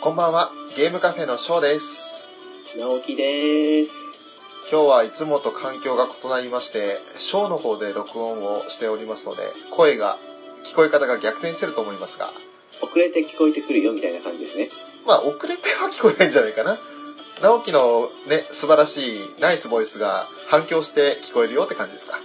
こんばんは、ゲームカフェのショーです。直樹です。今日はいつもと環境が異なりまして、ショーの方で録音をしておりますので、声が、聞こえ方が逆転してると思いますが、遅れて聞こえてくるよみたいな感じですね。まあ、遅れては聞こえないんじゃないかな。直樹のね、素晴らしいナイスボイスが反響して聞こえるよって感じですか？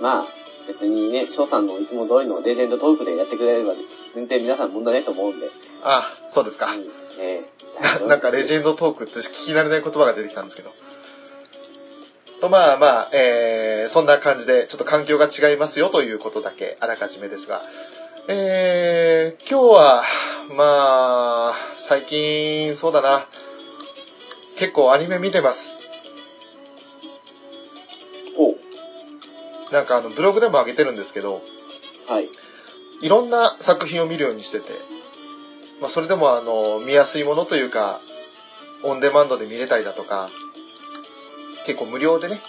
まあ、別にね、翔さんのいつも通りのレジェンドトークでやってくれれば、全然皆さん問題ないと思うんで。あ、そうですか。うん、ええな なんかレジェンドトークって聞き慣れない言葉が出てきたんですけど。と、まあまあ、えー、そんな感じで、ちょっと環境が違いますよということだけ、あらかじめですが。えー、今日は、まあ、最近、そうだな。結構アニメ見てます。ほなんかあの、ブログでも上げてるんですけど、う。はい。いろんな作品を見るようにしてて、まあ、それでもあの、見やすいものというか、オンデマンドで見れたりだとか、結構無料でね、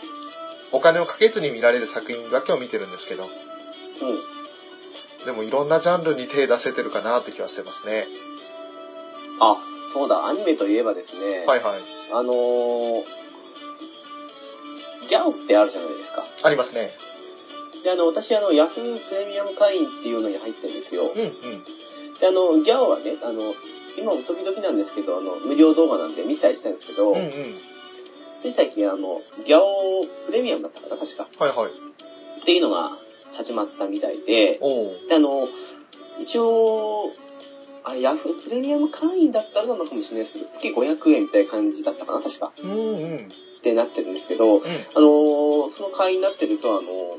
お金をかけずに見られる作品だけを見てるんですけど、うん。でもいろんなジャンルに手出せてるかなって気はしてますね。あ、そうだ、アニメといえばですね、はいはい。あのー、ギャオってあるじゃないですか。ありますね。で、あの、私、あの、ヤフープレミアム会員っていうのに入ってるんですよ。うんうん。で、あの、ギャオはね、あの、今も時々なんですけど、あの、無料動画なんで見たりしたんですけど、うんうん。つい最近、あの、ギャオプレミアムだったかな、確か。はいはい。っていうのが始まったみたいで。で、あの、一応、あれ、ヤフープレミアム会員だったらなのかもしれないですけど、月500円みたいな感じだったかな、確か。うんうん。ってなってるんですけど、うん。あの、その会員になってると、あの、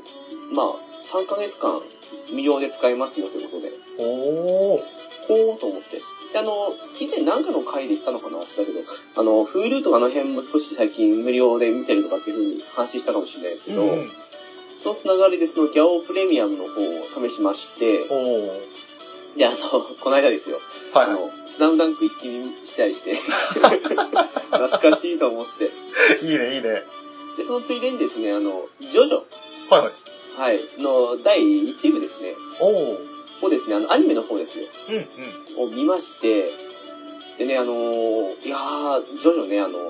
まあ、3ヶ月間無料で使えますよということで、おー。ほーと思って。で、あの、以前何かの回で言ったのかな忘れたけど、あの、Hulu とかあの辺も少し最近無料で見てるとかっていう風に話したかもしれないですけど、うんうん。そのつながりでそのギャオプレミアムの方を試しまして。で、あの、この間ですよ、はいはい。あの、スラムダンク一気見したりして、懐かしいと思って。いいねいいね。で、そのついでにですね、あの、ジョジョ、はいはい。はい、の第1部ですね。をですね、あの、アニメの方ですよ、うんうん。を見まして、でね、あのーいやー、ジョジョね、あのー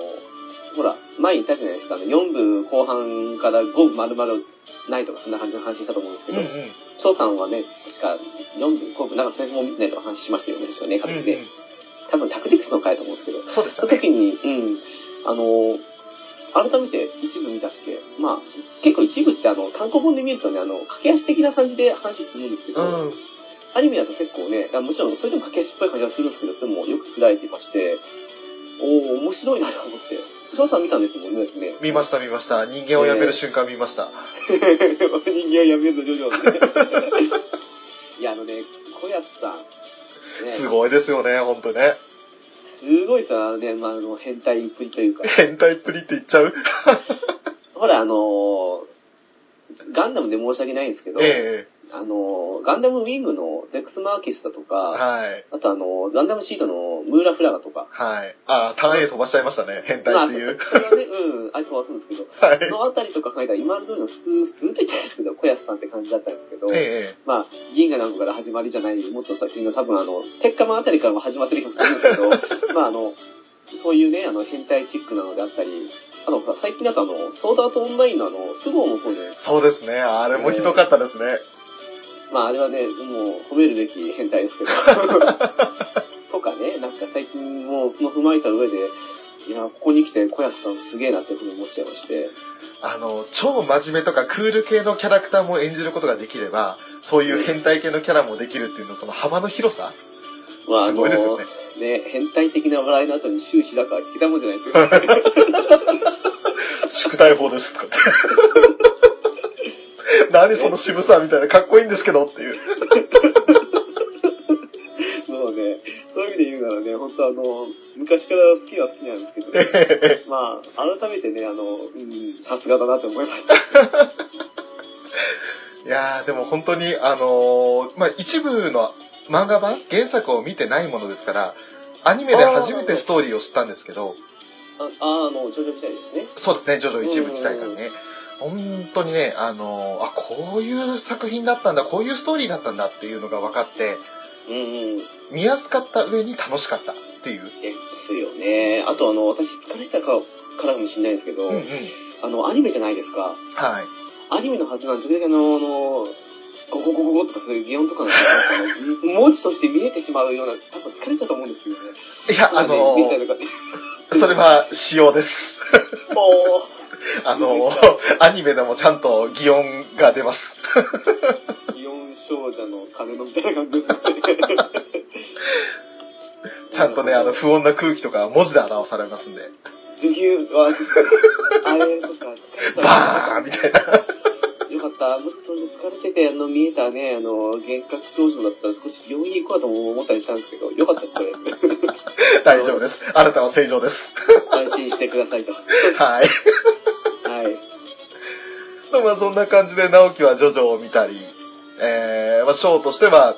ほら、前言ったじゃないですか、あの、4部後半から5部丸々ないとか、そんな感じの話したと思うんですけど、うんうん。翔さんはね、確か4部、5部、なんかそれも見ないとか話しましたよね、確かね、うんうん各で。多分タクティクスの回だと思うんですけど、そうでしたね。その時に、うん、あのー改めて一部見たっけ？まあ、結構一部ってあの、単行本で見るとね、あの、駆け足的な感じで話するんですけど、うん。アニメだと結構ね、あもちろんそれでも駆け足っぽい感じがするんですけど、それもよく作られていまして、おー、面白いなと思って。翔さん見たんですもんね、ね。見ました見ました。人間をやめる瞬間見ました。人間をやめるの。いや、あのね、小安さん。ね、すごいですよね、ほんとね。すごいさ、ね、まあ、あの、変態っぷりというか。変態っぷりって言っちゃう？ほら、あのーガンダムで申し訳ないんですけど、えあのーガンダムウィングのゼックス・マーキスだとえか、はい。あとあのーガンダムシートのムーラ・フラガとか、はい。あ、ターン A 飛ばしちゃいましたね。変態っていう。まあ、そそれはね、うん、あれ飛ばすんですけど、はい。そのあたりとか考えたら今の通りの普通、普通と言ったらいいですけど、小安さんって感じだったんですけど、ええまあ、銀河なんかから始まりじゃない、もっと先の多分あの、鉄火マンあたりからも始まってる気もするんですけど、まああの、そういうね、あの、変態チックなのであったり、あの、最近だとあの、ソードアートオンラインのあの、スゴーもそうじゃないですか。そうですね。あれもひどかったですね。まああれはね、もう褒めるべき変態ですけど。とかね、なんか最近もうその踏まえた上で、いや、ここに来て小安さんすげえなっていうふうに思っちゃいまして。あの、超真面目とかクール系のキャラクターも演じることができれば、そういう変態系のキャラもできるっていうの、その幅の広さまあすごいですよね。ね、変態的な笑いの後に終始だから聞けたもんじゃないですよ。宿題法ですとかって。何その渋さみたいな、かっこいいんですけどっていう。もうね、そういう意味で言うならね、本当あの、昔から好きは好きなんですけど、ね、まあ、改めてね、あの、うん、さすがだなと思いました。いやー、でも本当に、あのーまあ、一部の漫画版、原作を見てないものですから、アニメで初めてストーリーを知ったんですけど、あ、ああの、ジョジョ時代ですね。そうですね、ジョジョ一部自体がね。本当にね、あのーあ、こういう作品だったんだ、こういうストーリーだったんだっていうのが分かって、うんうん。見やすかった上に楽しかったっていう。ですよね。あとあの、私疲れてたかからかもしれないんですけど、うんうん。あの、アニメじゃないですか。はい。アニメのはずなのに、時々あの、あの、ゴゴゴゴゴとかそういう擬音とかの文字として見えてしまうような、多分疲れてたと思うんですけどね。いや、あの見たりとかって。それは仕様です。あのアニメでもちゃんと擬音が出ます。擬音少女の鐘のみたいな感じです。ちゃんとね、あの、不穏な空気とか文字で表されますんで、ズギューとは、あれとか、バーンみたいな。よかった。もしそれで疲れてて、あの、見えたね、あの、幻覚症状だったら少し病院に行こうとも思ったりしたんですけど、よかったです、それ。大丈夫です。あなたは正常です。安心してくださいと。はい。はい。で まあそんな感じで直樹はジョジョを見たり、えー、まあショーとしては、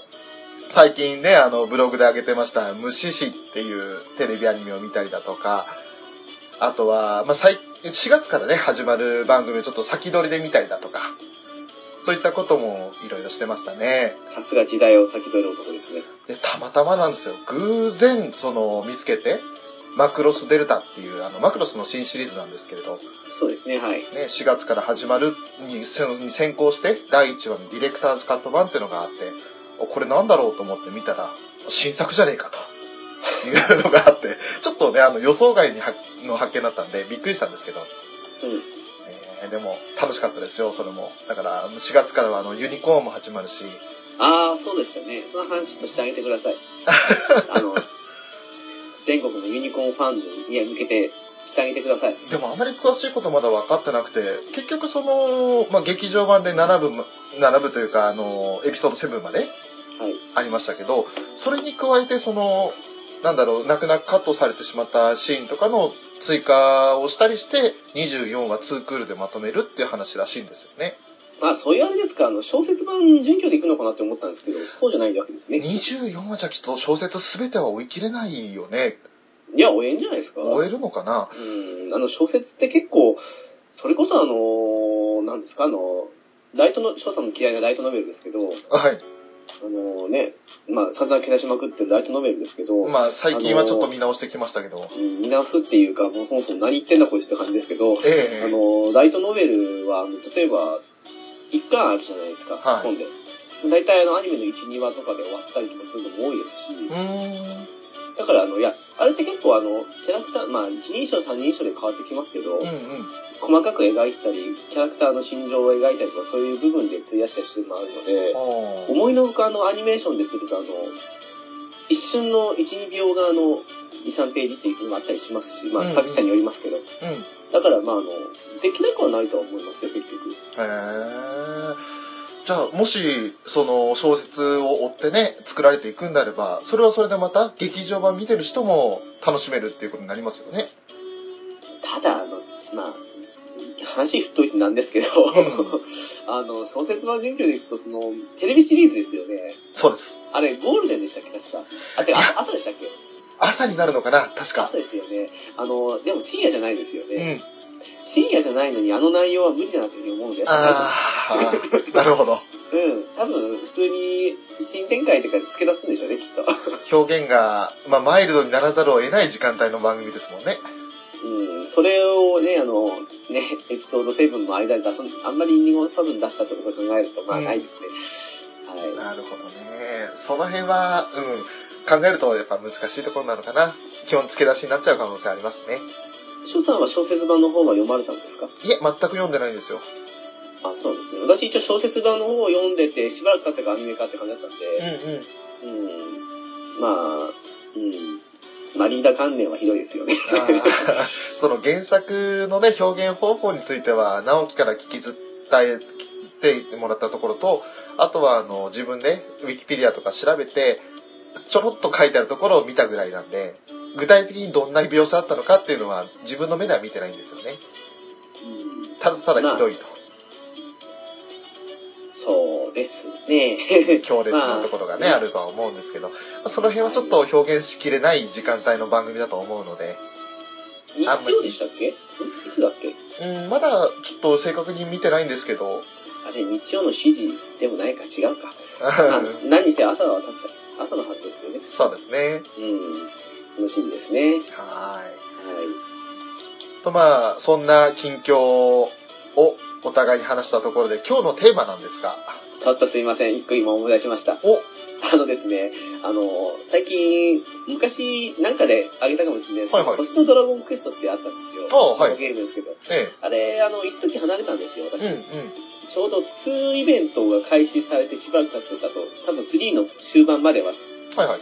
最近ね、あの、ブログで上げてました、虫師っていうテレビアニメを見たりだとか、あとは、まあ、最4月からね、始まる番組をちょっと先取りで見たりだとか、そういったこともいろいろしてましたね。さすが時代を先取る男ですね。で、たまたまなんですよ。偶然、その、見つけて、マクロスデルタっていう、あの、マクロスの新シリーズなんですけれど、そうですね、はい。ね、4月から始まるにに先行して、第1話のディレクターズカット版っていうのがあって、おこれなんだろうと思って見たら、新作じゃねえかと。いうのがあって、ちょっとね、あの予想外にはの発見だったんで、びっくりしたんですけど、うん。えーでも楽しかったですよ、それも。だから、4月からはあのユニコーンも始まるし、ああ、そうでしたね。その話としてあげてください。あの、全国のユニコーンファンに向けてしてあげてください。でもあまり詳しいことまだ分かってなくて、結局その、まあ、劇場版で7部ま、7部というか、あの、エピソード7まではい。ありましたけど、それに加えてその、なんだろう、泣く泣くカットされてしまったシーンとかの追加をしたりして、24話2クールでまとめるっていう話らしいんですよね。あ、そういうあれですか、あの、小説版準拠でいくのかなって思ったんですけど、そうじゃないわけですね。24話じゃきっと小説すべては追い切れないよね。いや、終えんじゃないですか。終えるのかな？うん、あの、小説って結構、それこそあの、なんですか、あの、ライトの、翔さんの嫌いなライトノベルですけど、はい。あのね、まあ、散々けなしまくってるライトノベルですけど、まあ最近はちょっと見直してきましたけど。うん見直すっていうか、もうそもそも何言ってんだこいつって感じですけど、ええあの、ライトノベルは、例えば、一巻あるじゃないですか、はい本で。大体あの、アニメの1、2話とかで終わったりとかするのも多いですし。だからあの、いや、あれって結構あの、キャラクター、まあ、一人称、三人称で変わってきますけど、うんうん。細かく描いてたり、キャラクターの心情を描いたりとか、そういう部分で費やしたりするのもあるので、思いのほかあの、アニメーションですると、あの、一瞬の1、2秒があの、2、3ページっていうのもあったりしますし、まあ、うんうん作者によりますけど、うん。だからまあ、あの、できなくはないとは思いますよ、結局。へえ。じゃあ、もし、その小説を追ってね、作られていくんであれば、それはそれでまた劇場版見てる人も楽しめるっていうことになりますよね。ただ、あの、まあ、話振っといてなんですけど、あの、小説版準拠でいくと、その、テレビシリーズですよね。そうです。あれ、ゴールデンでしたっけ、確か。あ、てか、朝朝でしたっけ？朝になるのかな確か朝。ですよね。あの、でも深夜じゃないですようね。ん。深夜じゃないのに、あの内容は無理だなというふうに思うので、ああ、なるほど。うん、多分普通に新展開とかで付け出すんでしょうね、きっと。表現が、まあ、マイルドにならざるを得ない時間帯の番組ですもんね。うん、それをね、あの、ね、エピソード7の間で出さあんまり濁さずに出したってことを考えると、まあうんないですね。はい。なるほどね。その辺は、うん、考えるとやっぱ難しいところなのかな。基本付け出しになっちゃう可能性ありますね。翔さんは小説版の方は読まれたんですか？いえ、全く読んでないんですよ。あ、そうなんですね。私一応小説版の方を読んでて、しばらく経ってからアニメ化って感じだったんうんで、うん。うん、まあ、うん、マリーダ観念はひどいですよね。その原作のね、表現方法については、直樹から聞き伝えてもらったところと、あとはあの自分でウィキペディアとか調べて、ちょろっと書いてあるところを見たぐらいなんで、具体的にどんな描写だったのかっていうのは自分の目では見てないんですよね。うんただただひどいと。そうですね。強烈なところがね、あるとは思うんですけど、まあその辺はちょっと表現しきれない時間帯の番組だと思うので、日曜でしたっけ？ん？いつだっけ？うん、まだちょっと正確に見てないんですけど、あれ、日曜の7時でもないか？違うか。まあ、何にせよ朝は確か朝のはずですよね。そうですね。うん。楽しみですね。はい。はい。とまあ、そんな近況をお互いに話したところで、今日のテーマなんですが、ちょっとすいません。一個今思い出しました。お、あのですね、あの、最近、昔なんかであげたかもしれないですけど、はいはい星のドラゴンクエストってあったんですよ。ああはいゲームですけど。えあれ、あの、一時離れたんですよ、私。え。うんうん。ちょうど2イベントが開始されてしばらく経ってたと、多分3の終盤までははいはい。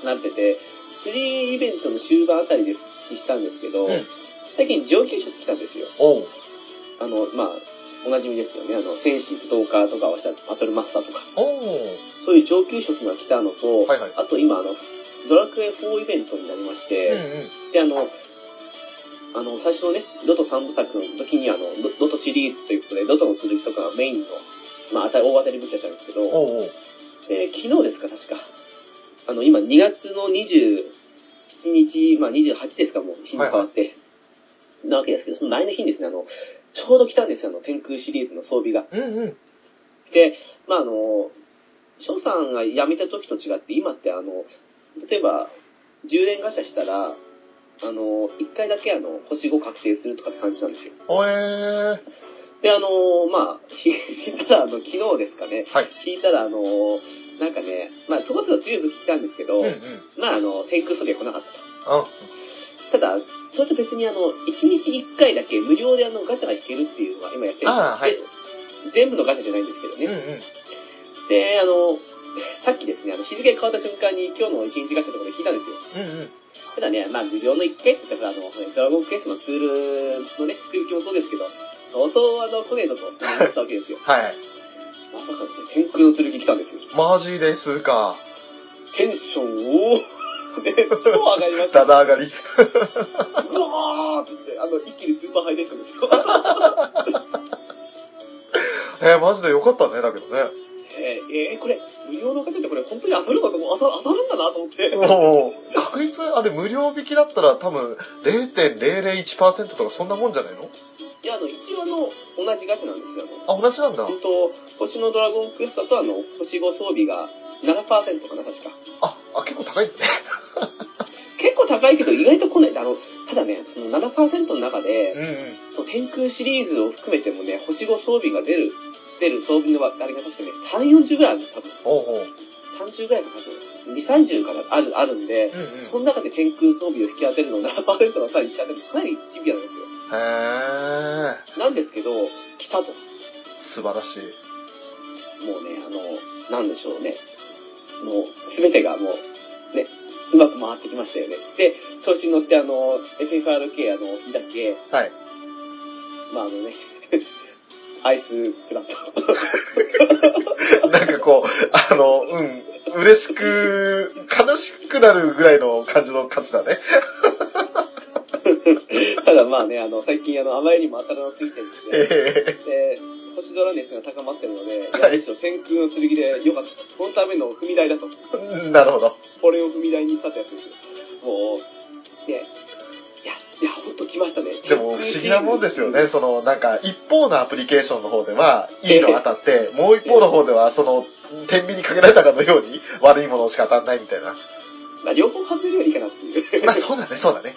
なってて、3イベントの終盤あたりで復帰したんですけど、うん最近上級職来たんですよ。あの、まあ、おなじみですよね。あの、戦士、武闘家とかをしたバトルマスターとか。そういう上級職が来たのと、はいはい。あと今、あの、ドラクエ4イベントになりまして、うんうん。で、あの、あの、最初のね、ドト3部作の時にあの、ドドトシリーズということで、ドトの剣とかがメインの、まあ、大当たり武器だったんですけど、おうおう。で、昨日ですか、確か。あの、今2月の27日、まあ28ですか、もう日に変わって。なわけですけど、その前の日にですね、あの、ちょうど来たんですよ、あの、天空シリーズの装備が。うんうん。で、まああの、翔さんが辞めた時と違って、今ってあの、例えば、充電ガチャしたら、あの、1回だけあの、星5確定するとかって感じなんですよ。おえー。で、あの、まあ、引いたら、あの、昨日ですかね、はい。引いたら、あの、なんかね、まあ、そこそこ強い武器来たんですけど、うんうん。まあ、あの、天空装備は来なかったと。あ、ただ、それと別にあの、1日1回だけ無料であの、ガチャが引けるっていうのは今やってるんですは全部のガチャじゃないんですけどね。うんうん。で、あの、さっきですね、あの、日付が変わった瞬間に今日の1日ガチャとかで引いたんですよ。うんうん。ただね、まあ、無料の1回って言ったら、あの、ドラゴンクエストのツールのね、福引きもそうですけど、そうそうあの、来ねえぞと思ったわけですよ。はい。まさかのね、天空の剣来たんですよ。マジですか。テンションを、ね、超上がりました。だだ上がり。うわーってあの、一気にスーパーハイテンションですよ。えー、マジでよかったね、だけどね。えー、えーこれ、無料のガチャってこれ本当に当たるの？かと思う当た当たるんだなと思って。確率、あれ無料引きだったら多分0.001%とかそんなもんじゃないの？いや、あの、一応あの、同じガチャなんですよ。あ同じなんだ。本当星のドラゴンクエストだとあの、星5装備が7%かな、確か。あ、あ、結構高いね。結構高いけど意外と来ない。あの、ただね、その7%の中で、うんうん。その天空シリーズを含めてもね、星5装備が出る、出る装備のあれが確かね、3、40ぐらいあるんです、多分。おうおう。30ぐらいか多分。2、30からある、あるんで、うんうん。その中で天空装備を引き当てるのを7%がさらに引き当てるとかなりシビアなんですよ。へー。なんですけど、来たと。素晴らしい。もうね、あの、なんでしょうね。もう、すべてがもう、ね、うまく回ってきましたよね。で、調子に乗って、あの、FFRK、あの、日だけ、はい。まあ、あのね、アイスプラット。なんかこう、あの、うん、嬉しく、悲しくなるぐらいの感じの勝ちだね。ただまあね、あの、最近、あの、あまりにも当たらなすぎてるので、えで、星空熱が高まってるので、いはいや、むしろ天空の剣でよかったと。このための踏み台だと。えなるほど。これを踏み台にしたってやつですよ。もう、ね、いや、いや、ほんと来ましたね。でも不思議なもんですよね。その、なんか、一方のアプリケーションの方では、いいの当たって、もう一方の方では、その、天秤にかけられたかのように、悪いものしか当たんないみたいな。まあ、両方外れるよりいいかなっていう。まあ、そうだね、そうだね。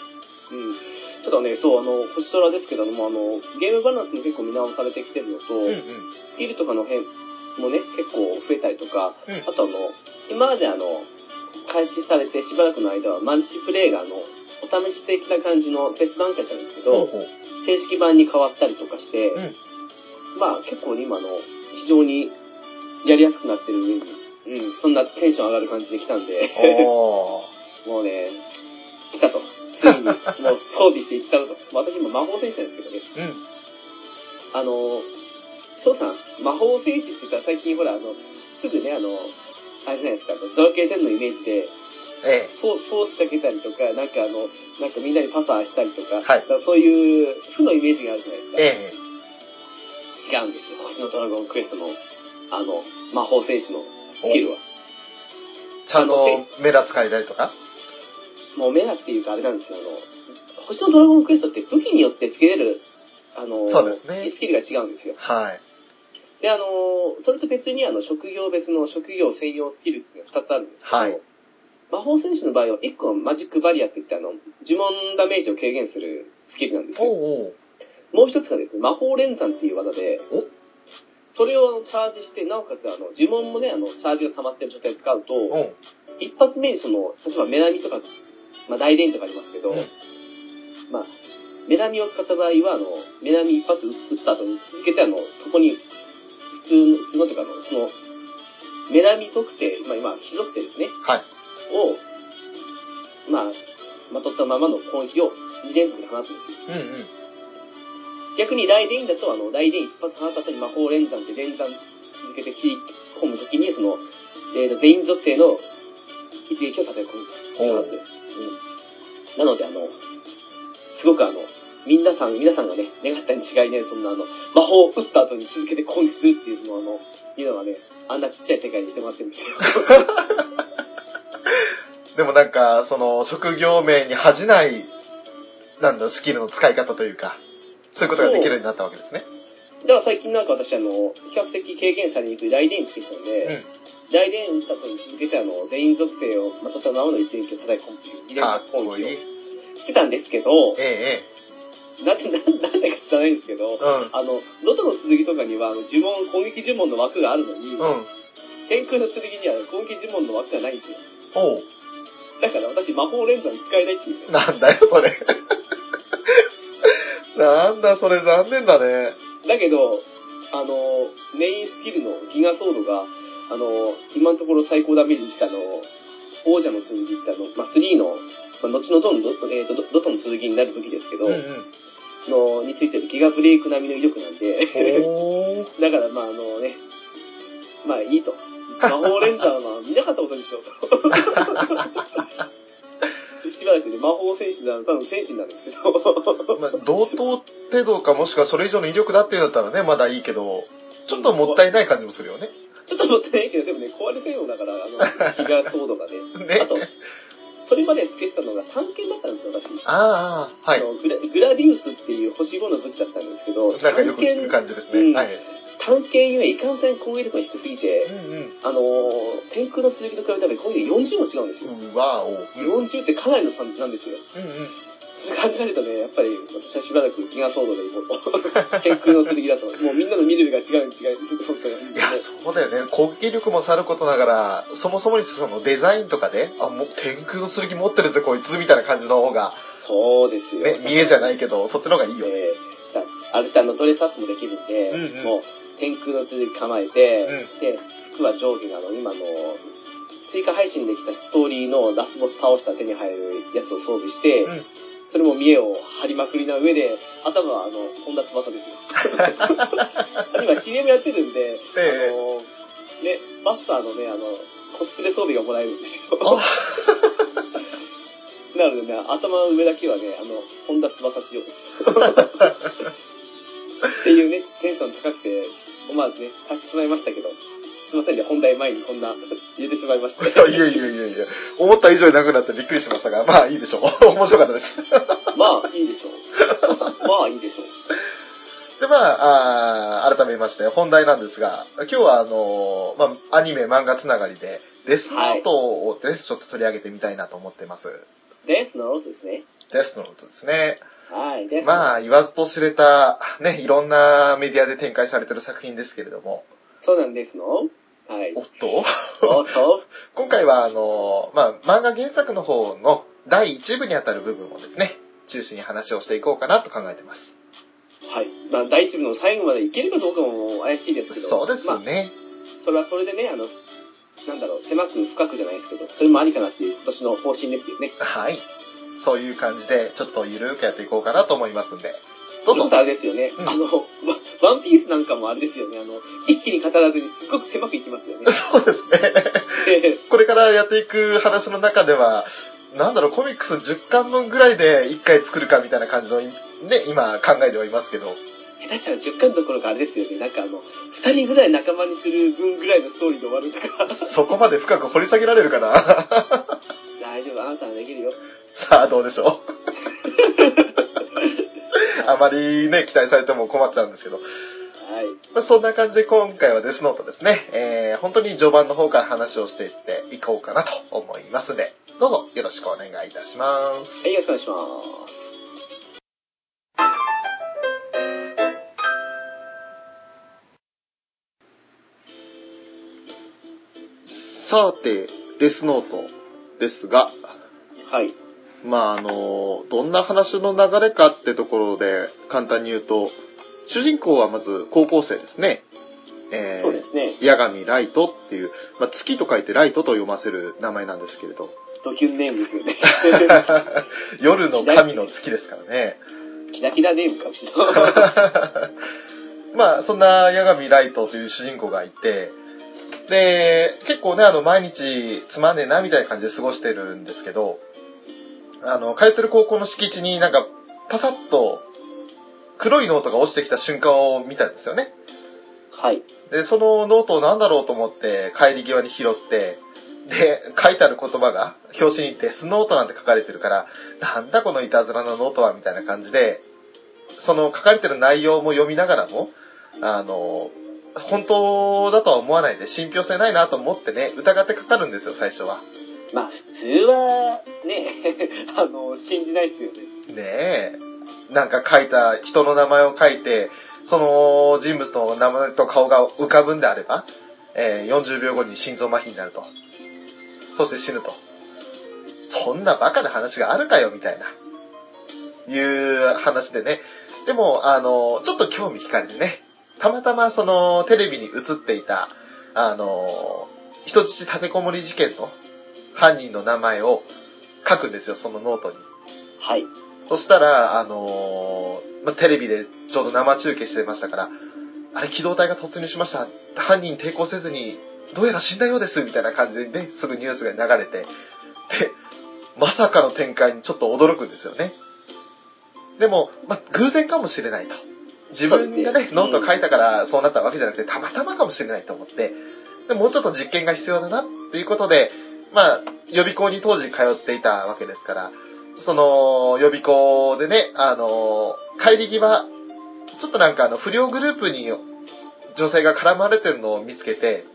うん。ただね、そう、あの、星空ですけども、あの、ゲームバランスも結構見直されてきてるのと、うんうん。スキルとかの変もね、結構増えたりとか、うんあとあの、今まであの、開始されてしばらくの間はマルチプレイがあの、お試し的な感じのテスト段階だったんですけど、ほうほう。正式版に変わったりとかして、うんまあ結構今の、非常にやりやすくなってる上に、うん、そんなテンション上がる感じで来たんで。もうね、来たと。ついに、もう装備していったのと。私今魔法戦士なんですけどね。うん。あの、翔さん、魔法戦士って言ったら最近ほら、あの、すぐね、あの、あれじゃないですか、ドラケー10のイメージで、えフォフォースかけたりとか、なんかあの、なんかみんなにパサーしたりとか、はいだからそういう負のイメージがあるじゃないですえ。か。ええ。違うんですよ。星のドラゴンクエストの、あの、魔法戦士のスキルは。ちゃんとメラ使いたいとか？もうメラっていうかあれなんですよ。あの、星のドラゴンクエストって武器によってつけれる、あの、そうですねスキルが違うんですよ。はい。で、あのーそれと別にあの、職業別の職業専用スキルっていうのが2つあるんですけど、はい魔法戦士の場合は1個はマジックバリアって言ってあの、呪文ダメージを軽減するスキルなんですよ。おうおう。もう一つがですね、魔法連山っていう技で、お？それをあのチャージして、なおかつあの、呪文もね、あの、チャージが溜まってる状態で使うと、おう一発目にその、例えばメラミとか、まあ、大電とかありますけど、うん。まあ、メラミを使った場合は、あの、メラミ一発撃った後に続けて、あの、そこに、普通の、普通のというか、あの、その、メラミ属性、まあ今、非属性ですね、はい。を、まあ、まとったままの攻撃を2連続で放つんですよ。うんうん。逆に大電だと、あの、大電一発放った後に魔法連山って連弾続けて切り込むときに、その、えーと、電属性の一撃を叩き込むはずで。うん。なので、あの、すごくあの、皆さん、皆さんがね、願ったに違いない、そんなあの、魔法を打った後に続けて攻撃するっていう、そのあの、いうのはね、あんなちっちゃい世界にいてもらってるんですよ。でもなんか、その、職業名に恥じない、なんだ、スキルの使い方というか、そういうことができるようになったわけですね。だから最近なんか私あの、比較的軽減されにくい大電つけてたんで、うん。大電打った後に続けてあの、電属性をまとったままの一撃を叩き込むというか続攻撃っこいい。をしてたんですけど、ええ、なぜ、ななんでか知らないんですけどえ、え。あの、ドトの剣とかには、あの、呪文、攻撃呪文の枠があるのに、うん。うん。天空の剣には攻撃呪文の枠がないんですよ。おう。だから私、魔法連山使えないっていうね。なんだよ、それ。なんだ、それ残念だね。だけど、あの、メインスキルのギガソードが、あの、今のところ最高ダメージしかあの、王者の剣ってあの、まあ、3の、まあ、後のドンド、えーと、ドドトの剣になる武器ですけど、うんうん。の、についてるギガブレイク並みの威力なんで。だからまああのね、まあいいと。魔法レンザーは見なかったことにしようと。しばらくで魔法戦士なの、多分戦士なんですけど。まあ、同等程度かもしくはそれ以上の威力だっていうんだったらね、まだいいけど、ちょっともったいない感じもするよね。ちょっともったいないけど、でもね、壊れ性能だから、あの、ギガソードがね。ねあと、それまでつけてたのが探検だったんですよ、私。ああ、はいあ。のグラグラディウスっていう星5の武器だったんですけど、なんかよく聞く感じですね。うんはい。探検ゆえいかんせん攻撃力が低すぎて、うんうん。あのー天空の続きと比べたら攻撃40も違うんですよ。うわお。うんうん40ってかなりの差なんですよ。うん。それ考えるとね、やっぱり私はしばらくギガソードで行こうと。天空の剣だと。もうみんなの見る目が違うに違い、本当に。いや、そうだよね。攻撃力もさることながら、そもそもにそのデザインとかで、あ、もう天空の剣持ってるぜ、こいつ、みたいな感じの方が、そうですよ。ね、見えじゃないけど、そっちの方がいいよね。えーだある程度のドレスアップもできるんで、うんうんもう天空の剣構えて、うで、服は上下があの、今の、追加配信できたストーリーのラスボス倒したら手に入るやつを装備して、うんそれも見栄を張りまくりな上で、頭はあの、本田翼ですよ。今 CM やってるんで、ええあの、ね、バスターのね、あの、コスプレ装備がもらえるんですよ。あ なのでね、頭の上だけはね、あの、本田翼仕様ですよ。っていうね、テンション高くて、思わずね、足してしまいましたけど、すいませんね、本題前にこんな入れてしまいまして。いやいやいやいや思った以上に長くなってびっくりしましたが、まあいいでしょう。面白かったです。まあ、いいでしょう。翔さん、まあいいでしょう。で、まあ、あー改めまして、本題なんですが、今日はあのーまあ、アニメ、漫画つながりで、デスノートをです、ちょっと取り上げてみたいなと思ってます。デスノートですね。デスノートですね。はい。まあ、言わずと知れた、ね、いろんなメディアで展開されてる作品ですけれども、そうなんですの？はい。おっと？おっと？今回は、あのーまあ、漫画原作の方の第1部にあたる部分をですね、中心に話をしていこうかなと考えてます。はい。まあ、第一部の最後までいけるかどうかも怪しいですけど。そうですまあ、ね。それはそれでね、あの、なんだろう、狭く深くじゃないですけど、それもありかなっていう今年の方針ですよね。はい。そういう感じで、ちょっとゆるくやっていこうかなと思いますんで。どうれこ。そあれですよね。うんあの、ワワンピースなんかもあれですよね。あの、一気に語らずにすっごく狭くいきますよね。そうですね。これからやっていく話の中では、なんだろう、コミックス10巻分ぐらいで1回作るかみたいな感じの、ね、今考えてはいますけど。下手したら10巻どころかあれですよね。なんかあの、二人ぐらい仲間にする分ぐらいのストーリーで終わるとか。そこまで深く掘り下げられるかな 大丈夫、あなたはできるよ。さあ、どうでしょう。あまりね、期待されても困っちゃうんですけど。はい。まあ、そんな感じで今回はデスノートですね、えー、本当に序盤の方から話をしていっていこうかなと思いますので、どうぞよろしくお願いいたします。はい、よろしくお願いします。さて、デスノートですが、はい。まああの、どんな話の流れかってところで簡単に言うと、主人公はまず高校生ですね。えーそうですね。八神ライトっていう、まあ、月と書いてライトと読ませる名前なんですけれど、ドキュンネームですよね。夜の神の月ですからね。キラキラネームかもしれない。まあ、そんな夜神ライトという主人公がいて、で、結構ね、あの、毎日つまんねえなみたいな感じで過ごしてるんですけど、あの、通ってる高校の敷地になんか、パサッと黒いノートが落ちてきた瞬間を見たんですよね。はい。で、そのノートを何だろうと思って帰り際に拾って、で、書いてある言葉が表紙に DEATH NOTE なんて書かれてるから、なんだこのいたずらなノートはみたいな感じで、その書かれてる内容も読みながらも、あの、本当だとは思わないで信憑性ないなと思ってね、疑ってかかるんですよ、最初は。まあ、普通は、ね、あの、信じないですよね。ねえ。なんか書いた人の名前を書いて、その人物の名前と顔が浮かぶんであれば、えー40秒後に心臓麻痺になると。そして死ぬと。そんなバカな話があるかよ、みたいな。いう話でね。でも、あの、ちょっと興味惹かれてね。たまたまそのテレビに映っていた、あの、人質立てこもり事件の犯人の名前を書くんですよ、そのノートに。はい。そしたら、あのーまあ、テレビでちょうど生中継してましたから、あれ、機動隊が突入しました。犯人抵抗せずに、どうやら死んだようです、みたいな感じでね、すぐニュースが流れて、で、まさかの展開にちょっと驚くんですよね。でも、まあ、偶然かもしれないと。自分がねねノート書いたからそうなったわけじゃなくて、たまたまかもしれないと思って、でもうちょっと実験が必要だなっていうことで、まあ、予備校に当時通っていたわけですから、その、予備校でね、あの、帰り際、ちょっとなんかあの、不良グループに女性が絡まれてるのを見つけて、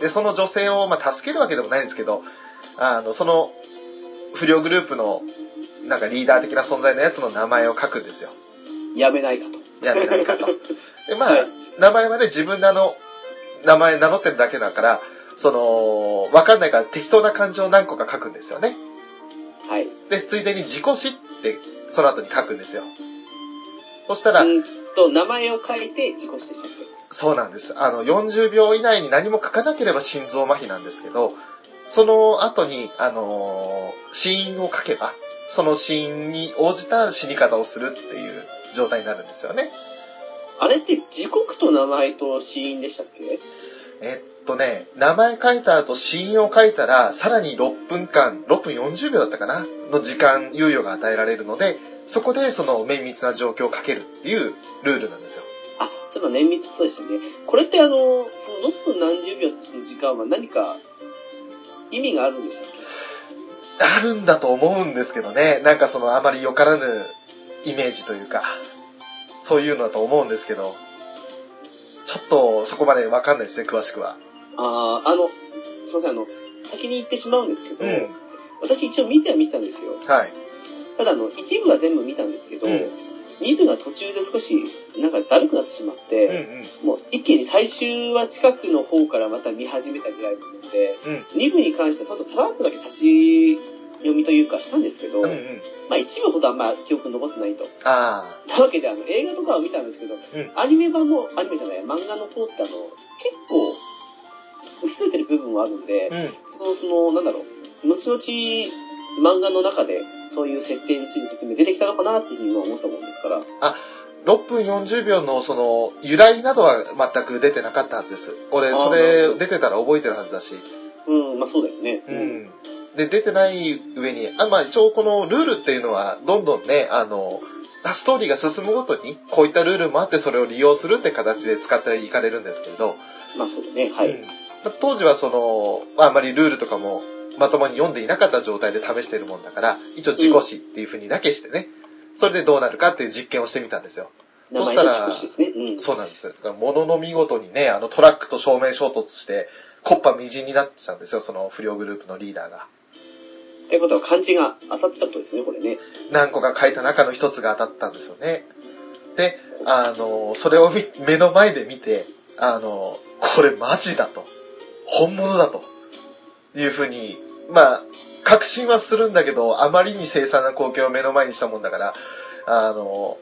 で、その女性を、まあ、助けるわけでもないんですけど、あの、その、不良グループの、なんかリーダー的な存在のやつの名前を書くんですよ。やめないかと。やめないかと。で、まあ、はい名前はね、自分であの、名前名乗ってるだけだから、その、わかんないから適当な漢字を何個か書くんですよね。はい。で、ついでに自己死って、その後に書くんですよ。そしたら、うんと、名前を書いて自己死でしたっけそうなんです。あの、40秒以内に何も書かなければ心臓麻痺なんですけど、その後に、あのー死因を書けば、その死因に応じた死に方をするっていう状態になるんですよね。あれって時刻と名前と死因でしたっけ？えっとね、名前書いた後死因を書いたら、さらに6分間、6分40秒だったかなの時間猶予が与えられるので、そこでその綿密な状況を書けるっていうルールなんですよ。あ、そういえば綿密、そうですよね。これってあの、その6分何十秒ってその時間は何か意味があるんでしたっけ？あるんだと思うんですけどね。なんかそのあまりよからぬイメージというか、そういうのだと思うんですけど、ちょっとそこまでわかんないですね、詳しくは。あーあの、すいません、あの、先に言ってしまうんですけど、うん。私一応見ては見てたんですよ。はい。ただあの、一部は全部見たんですけど、うん二部が途中で少しなんかだるくなってしまっうんうて、ん。もう一気に最終話近くの方からまた見始めたぐらいなので、うん。二部に関してはちょっとさらっとだけ足し読みというかしたんですけど、うんうん。まあ一部ほどあんま記憶に残ってないと。あなわけで、あの、映画とかを見たんですけど、んアニメ版の、アニメじゃない、漫画の方ってあの、結構、薄れてる部分はあるんで、あ。うん。その、その、なんだろう、後々、漫画の中で、そういう設定について説明出てきたのかなっていうふうに今思ったもんですから、6分40秒のその由来などは全く出てなかったはずです。俺、それ出てたら覚えてるはずだし。うん、まあそうだよね。う。ん。で、出てない上に、あまあ一応このルールっていうのは、どんどんね、あの、ストーリーが進むごとに、こういったルールもあってそれを利用するって形で使っていかれるんですけど、まあそうだね、はい。うんまあ当時はその、まああまりルールとかもまともに読んでいなかった状態で試してるもんだから、一応自己死っていう風にだけしてね、それでどうなるかっていう実験をしてみたんですよ。名前の少しですね。うん。そうなんです。だから物の見事にね、あのトラックと正面衝突して、コッパみじんになっちゃうんですよ、その不良グループのリーダーが。ってことは漢字が当たってたことですね、これね。何個か書いた中の一つが当たったんですよね。で、あの、それを見目の前で見て、あの、これマジだと。本物だと。いうふうに、まあ、確信はするんだけど、あまりに凄惨な光景を目の前にしたもんだから、あの、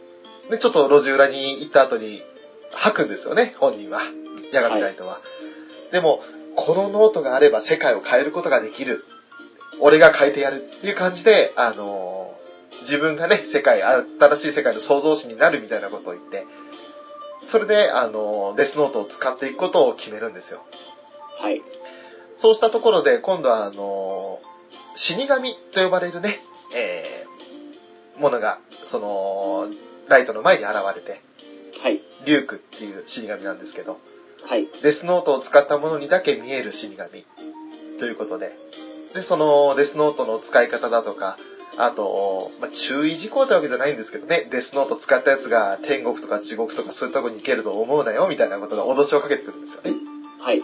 で、ちょっと路地裏に行った後に吐くんですよね、本人は。ヤガミライトは。でも、このノートがあれば世界を変えることができる。俺が変えてやるっていう感じで、あの、自分がね、世界、新しい世界の創造主になるみたいなことを言って、それで、あの、デスノートを使っていくことを決めるんですよ。はい。そうしたところで、今度は、あの、死神と呼ばれるね、えー、ものが、その、ライトの前に現れて、はい。リュークっていう死神なんですけど、はい。デスノートを使ったものにだけ見える死神ということで、で、そのデスノートの使い方だとか、あと、まあ、注意事項ってわけじゃないんですけどね、デスノート使ったやつが天国とか地獄とかそういったとこに行けると思うなよ、みたいなことが脅しをかけてくるんですよね。はい。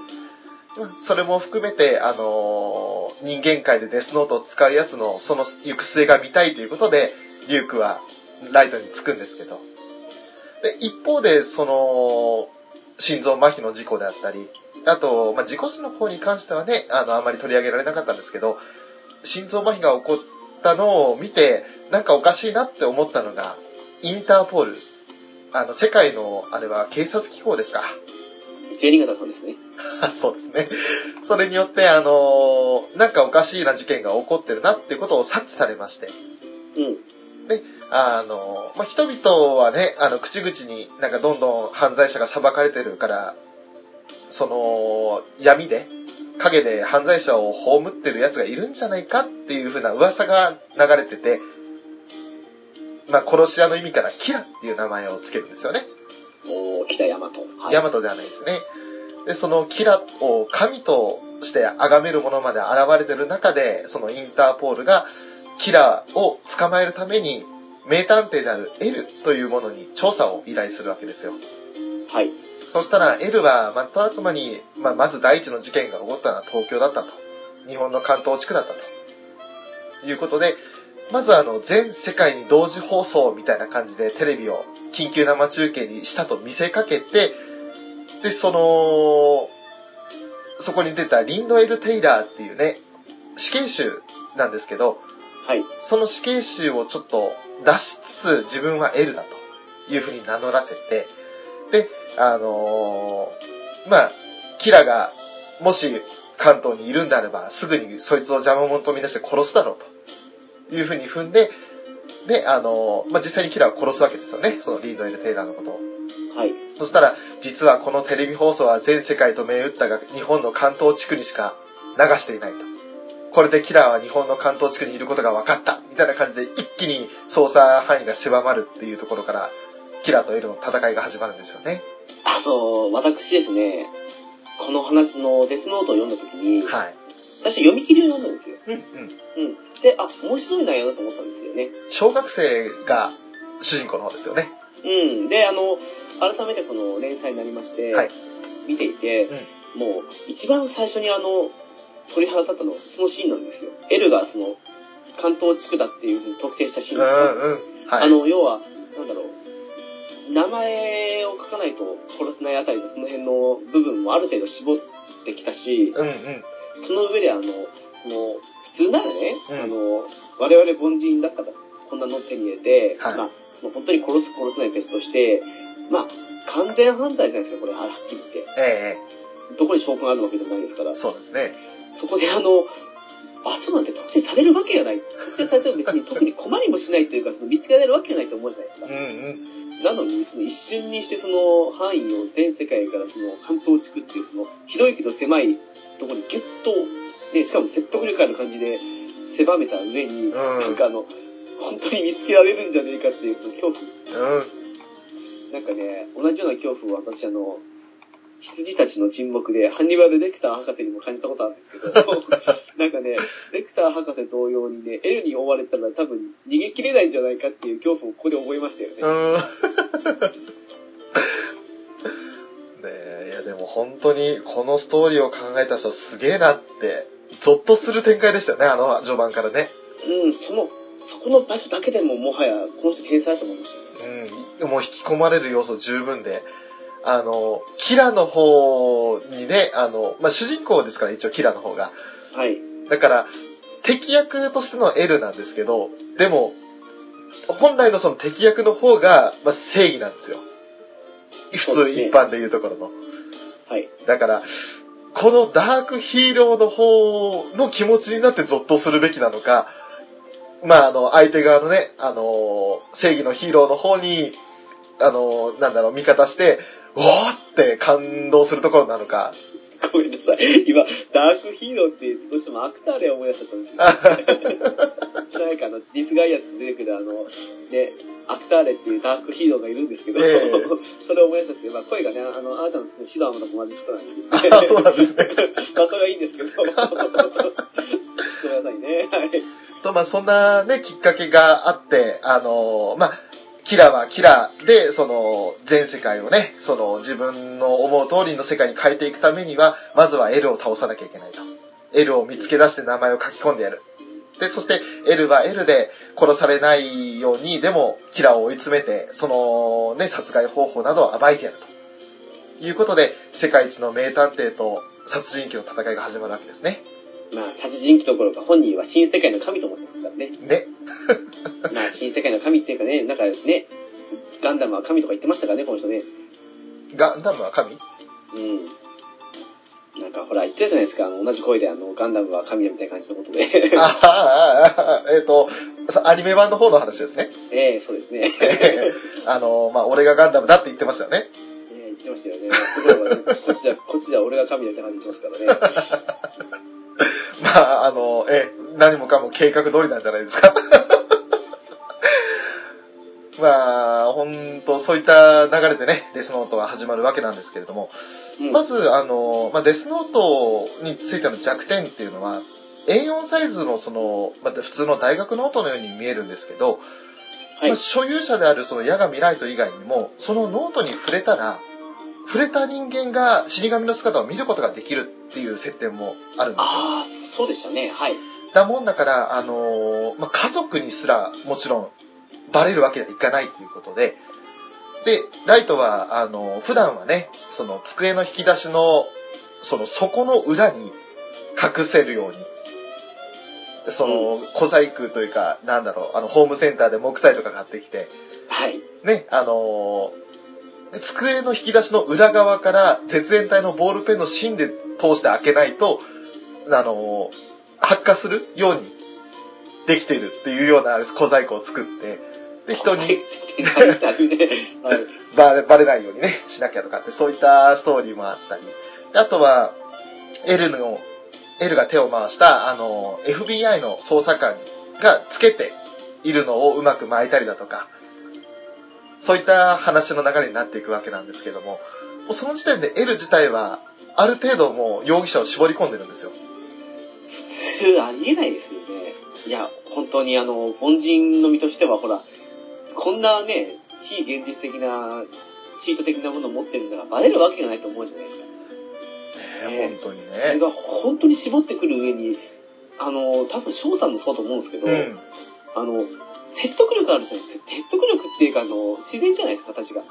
まあそれも含めて、あのー人間界でデスノートを使うやつのその行く末が見たいということで、リュークはライトにつくんですけど。で、一方で、その、心臓麻痺の事故であったり、あと、まあ、事故死の方に関してはね、あの、あまり取り上げられなかったんですけど、心臓麻痺が起こったのを見て、なんかおかしいなって思ったのが、インターポール。あの、世界の、あれは警察機構ですか。銭形さんですね。そうですね。それによって、あのなんかおかしいな事件が起こってるなっていうことを察知されまして。うん。あの、まあ、人々はね、あの、口々になんかどんどん犯罪者が裁かれてるから、その、闇で、影で犯罪者を葬ってる奴がいるんじゃないかっていう風な噂が流れてて、まあ、殺し屋の意味からキラっていう名前をつけるんですよね。おー、北大和。はい。ヤマトではないですね。で、そのキラを神として崇める者まで現れてる中で、そのインターポールがキラを捕まえるために、名探偵である L というものに調査を依頼するわけですよ。はい。そしたら L は瞬く間に、まあ、まず第一の事件が起こったのは東京だったと。日本の関東地区だったと。いうことで、まずあの、全世界に同時放送みたいな感じでテレビを緊急生中継にしたと見せかけて、で、その、そこに出たリンドエル・テイラーっていうね、死刑囚なんですけど、はい。その死刑囚をちょっと出しつつ自分は L だというふうに名乗らせて、で、あのーまあ、キラがもし関東にいるんであればすぐにそいつを邪魔者とみなして殺すだろうというふうに踏んで、で、あのーまあ、実際にキラを殺すわけですよね。そのリンドエル・テイラーのことを。はい。そしたら、実はこのテレビ放送は全世界と銘打ったが、日本の関東地区にしか流していないと。これでキラーは日本の関東地区にいることが分かったみたいな感じで一気に捜査範囲が狭まるっていうところから、キラーとエルの戦いが始まるんですよね。あの、私ですね、この話のデスノートを読んだときに、はい。最初読み切りを読んだんですよ。うんうん。うん。で、あ、面白い内容だと思ったんですよね。小学生が主人公の方ですよね。うん。で、あの、改めてこの連載になりまして、はい見ていて、もう、一番最初にあの、鳥肌立ったのはそのシーンなんですよ。エルがその、関東地区だっていうふうに特定したシーうんンですか、うん。はい。あの、要は、なんだろう、名前を書かないと殺せないあたりのその辺の部分もある程度絞ってきたし、うんうん。その上であの、その、普通ならね、うんあの、我々凡人だったらこんなの手に入れて、はいまあ、その本当に殺す殺せない別として、まあ、完全犯罪じゃないですか、これ、はっきり言って。えどこに証拠があるわけでもないですからえ。そうですね。そこであの、場所なんて特定されるわけがない。特定されても別に特に困りもしないというか、その見つけられるわけがないと思うじゃないですかうん。うん。なのに、その一瞬にしてその範囲を全世界からその関東地区っていうその広いけど狭いところにギュッと、ね、しかも説得力ある感じで狭めた上に、んなんかあの、本当に見つけられるんじゃねえかっていうその恐怖。うん。なんかね、同じような恐怖を私あの、羊たちの沈黙で、ハンニバル・レクター博士にも感じたことあるんですけど、なんかね、レクター博士同様にね、エルに追われたら多分逃げ切れないんじゃないかっていう恐怖をここで覚えましたよね。ねいやでも本当にこのストーリーを考えた人すげえなって、ゾッとする展開でしたよね、あの序盤からね。うん、その、そこの場所だけでももはやこの人天才だと思いましたね。うん、もう引き込まれる要素十分で、あの、キラの方にね、あの、まあ、主人公ですから、一応キラの方が。はい。だから、敵役としての L なんですけど、でも、本来のその敵役の方が、まあ、正義なんですよ。普通一般で言うところの。はい。だから、このダークヒーローの方の気持ちになってゾッとするべきなのか、まあ、あの、相手側のね、あの、正義のヒーローの方に、あの、なんだろう、味方して、おーって感動するところなのか。ごめんなさい。今、ダークヒーローってどうしてもアクターレを思い出しちゃったんですよ。知らないかな、ディスガイアって出てくるあの、ね、アクターレっていうダークヒーローがいるんですけど、ええそれを思い出しちゃって、まあ声がね、あの、あなたの好きなシダーマンと同じ人なんですけど、あそうなんですね。まあそれはいいんですけど、ごめんなさいね。はい。と、まあ、そんなね、きっかけがあって、あの、まあ、キラはキラで、その、全世界をね、その、自分の思う通りの世界に変えていくためには、まずは L を倒さなきゃいけないと。L を見つけ出して名前を書き込んでやる。で、そして L は L で殺されないように、でも、キラを追い詰めて、その、ね、殺害方法などを暴いてやると。いうことで、世界一の名探偵と殺人鬼の戦いが始まるわけですね。まあ、殺人鬼どころか本人は新世界の神と思ってますからね。ね。まあ、新世界の神っていうかね、なんかね、ガンダムは神とか言ってましたからね、この人ね。ガンダムは神？うん。なんかほら言ってたじゃないですか、同じ声であの、ガンダムは神だみたいな感じのことで。ああ、ああ、えっ、と、さアニメ版の方の話ですね。ええそうですね。あの、まあ、俺がガンダムだって言ってましたよね。ええ言ってましたよね。こっちはこっちじゃ、こっちじゃ俺が神だみたいな感じで言ってますからね。まあ、あの、ええ、何もかも計画通りなんじゃないですか。まあ、ほんと、そういった流れでね、デスノートが始まるわけなんですけれども、うん。まず、あの、まあ、デスノートについての弱点っていうのは、A4 サイズのその、まあ、普通の大学ノートのように見えるんですけど、はい。まあ、所有者であるその夜神ライト以外にも、そのノートに触れたら、触れた人間が死神の姿を見ることができるっていう設定もあるんですよ。ああ、そうでしたね。はい。だもんだから、あのーまあ、家族にすらもちろんバレるわけにはいかないということで、で、ライトは、あのー普段はね、その机の引き出しの、その底の裏に隠せるように、その、小細工というか、なんだろう、あの、ホームセンターで木材とか買ってきて、はい。ね、あのー机の引き出しの裏側から絶縁体のボールペンの芯で通して開けないと、あのー発火するようにできているっていうような小細工を作って、で、人に。バレバレないようにね、しなきゃとかって、そういったストーリーもあったり、であとは、L の、L が手を回した、あの、FBI の捜査官がつけているのをうまく巻いたりだとか、そういった話の流れになっていくわけなんですけども、もうその時点で L 自体は、ある程度もう容疑者を絞り込んでるんですよ。普通ありえないですよね。いや、本当にあの、凡人の身としては、ほら、こんなね、非現実的な、チート的なものを持ってるんだから、バレるわけがないと思うじゃないですか。ねね本当にそれね。が本当に絞ってくる上に、あの、多分翔さんもそうと思うんですけど、うん。あの、説得力あるじゃないですか。説得力っていうか、あの、自然じゃないですか、形が。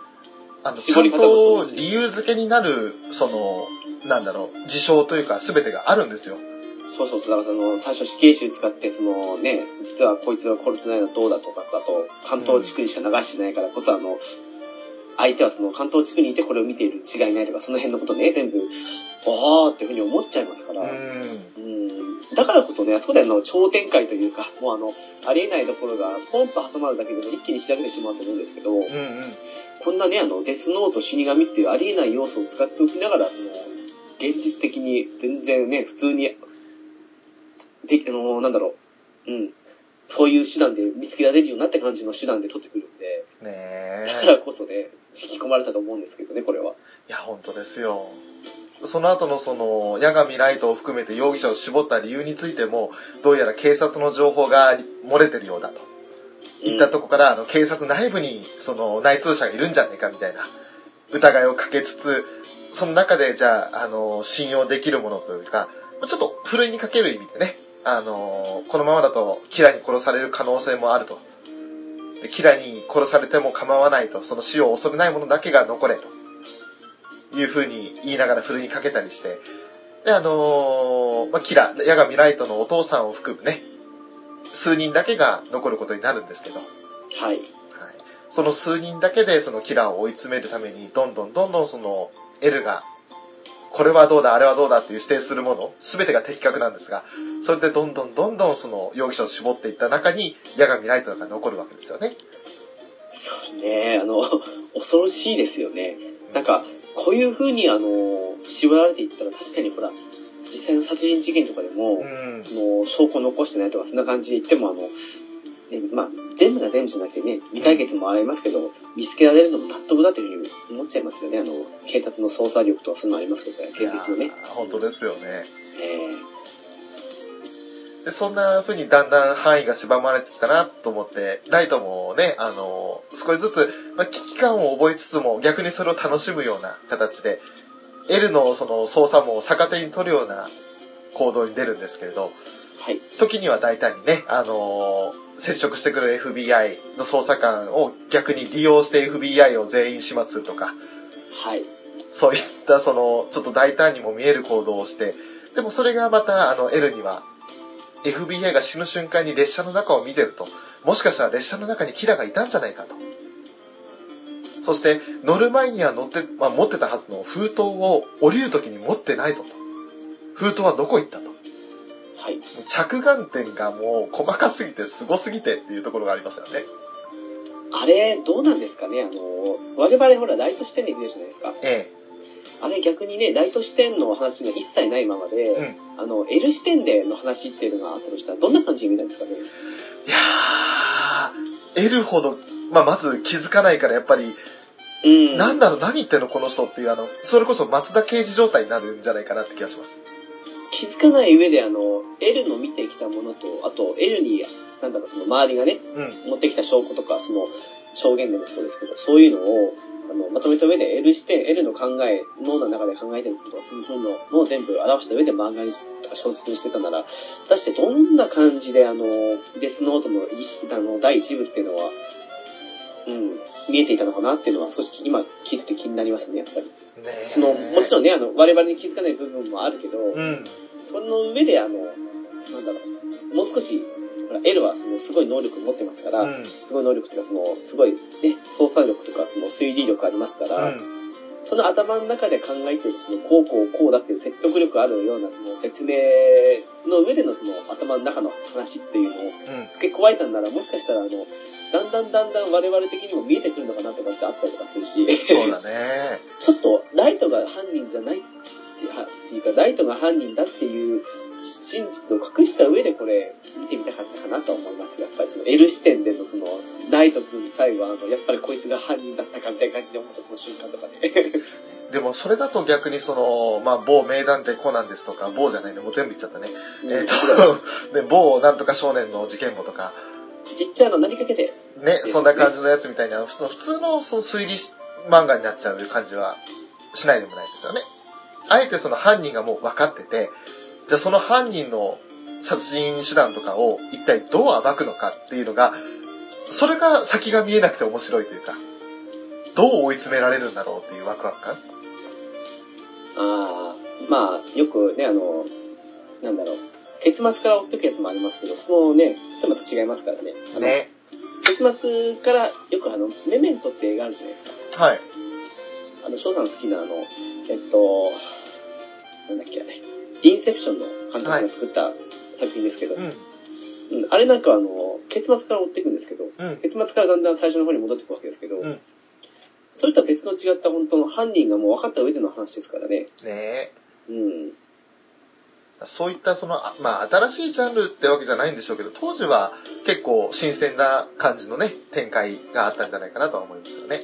あの、ちゃんと理由付けになる、その、なんだろう、事象というか全てがあるんですよ。そうそうだからその、最初死刑囚使って、そのね、実はこいつは殺せないのはどうだとか、あと、関東地区にしか流してないからこそ、あの、相手はその関東地区にいてこれを見ているに違いないとか、その辺のことね、全部、あーっていうふうに思っちゃいますから、うん。うんだからこそね、あそこであの、超展開というか、もうあの、ありえないところがポンと挟まるだけでも一気に仕上げてしまうと思うんですけど、うんうん。こんなね、あの、デスノート死神っていうありえない要素を使っておきながら、その、現実的に全然ね、普通に、で、あの、なんだろう、うん、そういう手段で見つけられるようになった感じの手段で取ってくるんで、ねだからえ。こそね、引き込まれたと思うんですけどね、これは。いや、本当ですよ。その後のその、矢神ライトを含めて容疑者を絞った理由についても、どうやら警察の情報が漏れてるようだと。いったとこから、あの、警察内部に、その、内通者がいるんじゃねえかみたいな、疑いをかけつつ、その中で、じゃあ、あの、信用できるものというか、ちょっと、ふるいにかける意味でね、あの、このままだと、キラに殺される可能性もあると。でキラに殺されても構わないと、その死を恐れないものだけが残れと。いう風に言いながらふるいにかけたりして、で、あのまあ、キラ、ヤガミライトのお父さんを含むね、数人だけが残ることになるんですけど、はい。はい。その数人だけでそのキラーを追い詰めるために、どんどんどんどんその、エルが、これはどうだ、あれはどうだっていう指定するもの、すべてが的確なんですが、それでどんどんどんどんその容疑者を絞っていった中に、ヤガミライトが残るわけですよね。そうね、あの、恐ろしいですよね。なんか、こういう風にあの、絞られていったら確かにほら、実際の殺人事件とかでも、うん。その、証拠を残してないとか、そんな感じで言っても、あの、ね、まあ、全部が全部じゃなくてね、未解決もありますけど、見つけられるのも納得だというふうに思っちゃいますよね。あの、警察の捜査力とかそういうのありますけど、現実のね。本当ですよね。えで、そんな風にだんだん範囲が狭まれてきたなと思って、ライトもね、あの、少しずつ、まあ、危機感を覚えつつも逆にそれを楽しむような形で、L のその操作も逆手に取るような行動に出るんですけれど、ーはい。時には大胆にね、あの接触してくる FBI の捜査官を逆に利用して FBI を全員始末するとか、はい。そういったその、ちょっと大胆にも見える行動をして、でもそれがまた、あの、L には、FBI が死ぬ瞬間に列車の中を見てると、もしかしたら列車の中にキラがいたんじゃないかと。そして、乗る前には乗って、まあ、持ってたはずの封筒を降りる時に持ってないぞと。封筒はどこ行ったと。はい。着眼点がもう細かすぎてすごすぎてっていうところがありましたよね。あれ、どうなんですかね？あの、我々ほら、ライト視点で見るじゃないですか。えあれ逆にね、ライト視点の話が一切ないままで、え。うん。あの、L 視点での話っていうのがあったとしたら、どんな感じで見たんですかね？いやー、L ほど、まあ、まず気づかないからやっぱり、うん。なんだろう、何言ってんの？この人っていう、あの、それこそ松田刑事状態になるんじゃないかなって気がします。気づかない上で、あの、L の見てきたものと、あと、L に、なんだろう、その周りがね、うん。持ってきた証拠とか、その、証言でもそうですけど、そういうのを、あの、まとめた上で L 視点、L の考え、脳の中で考えてることを、そういうのを全部表した上で漫画にとか小説にしてたなら、果たしてどんな感じで、あの、デスノートの一あの第一部っていうのは、うん、見えていたのかなっていうのは少し今聞いてて気になりますね、やっぱり。その、もちろんね、あの、我々に気づかない部分もあるけど、うん。その上で、あの、なんだろう、もう少し、ほら L はそのすごい能力を持ってますから、うん。すごい能力というか、その、すごい、ね、操作力とか、その推理力ありますから、うん。その頭の中で考えている、その、こうこうこうだっていう説得力あるような、その説明の上でのその頭の中の話っていうのをうん。付け加えたんなら、もしかしたら、あの、だんだんだんだん我々的にも見えてくるのかなとかってあったりとかするし、そうだね。ちょっとライトが犯人じゃないってはっていうか、ライトが犯人だっていう真実を隠した上でこれ見てみたかったかなとは思います。やっぱりその L 視点でのその、ライト君最後はあの、やっぱりこいつが犯人だったかみたいな感じで思ったその瞬間とかね。でも、それだと逆にその、まあ、某名探偵コナンですとか、某じゃないね、もう全部言っちゃったね。えっ、と、ね、某なんとか少年の事件簿とか、ちっちゃな何かけて、ね、そんな感じのやつみたいな、ふ普通のその推理漫画になっちゃう感じはしないでもないですよね。あえてその犯人がもう分かってて、じゃあその犯人の殺人手段とかを一体どう暴くのかっていうのが、それが先が見えなくて面白いというか、どう追い詰められるんだろうっていうワクワク感？ああ、まあ、よくね、あの、なんだろう、結末から追っていくやつもありますけど、そのね、ちょっとまた違いますからね。ね。結末からよくあの、メメントって映画あるじゃないですか。はい。あの、翔さん好きなあの、えっと、なんだっけあれ、インセプションの監督が作った作品ですけど、うん。うんあれなんかはあの、結末から追っていくんですけど、うん。結末からだんだん最初の方に戻っていくわけですけど、うんそれとは別の違った本当の犯人がもう分かった上での話ですからね。ねうん。そういったその、あまあ、新しいジャンルってわけじゃないんでしょうけど、当時は結構新鮮な感じのね、展開があったんじゃないかなとは思いますよね。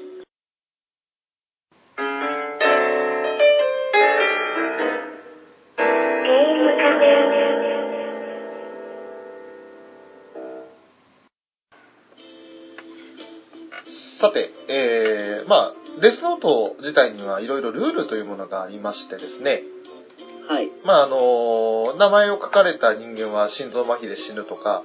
さて、えー、まあ、デスノート自体にはいろいろルールというものがありましてですね、はい。まああの、名前を書かれた人間は心臓麻痺で死ぬとか、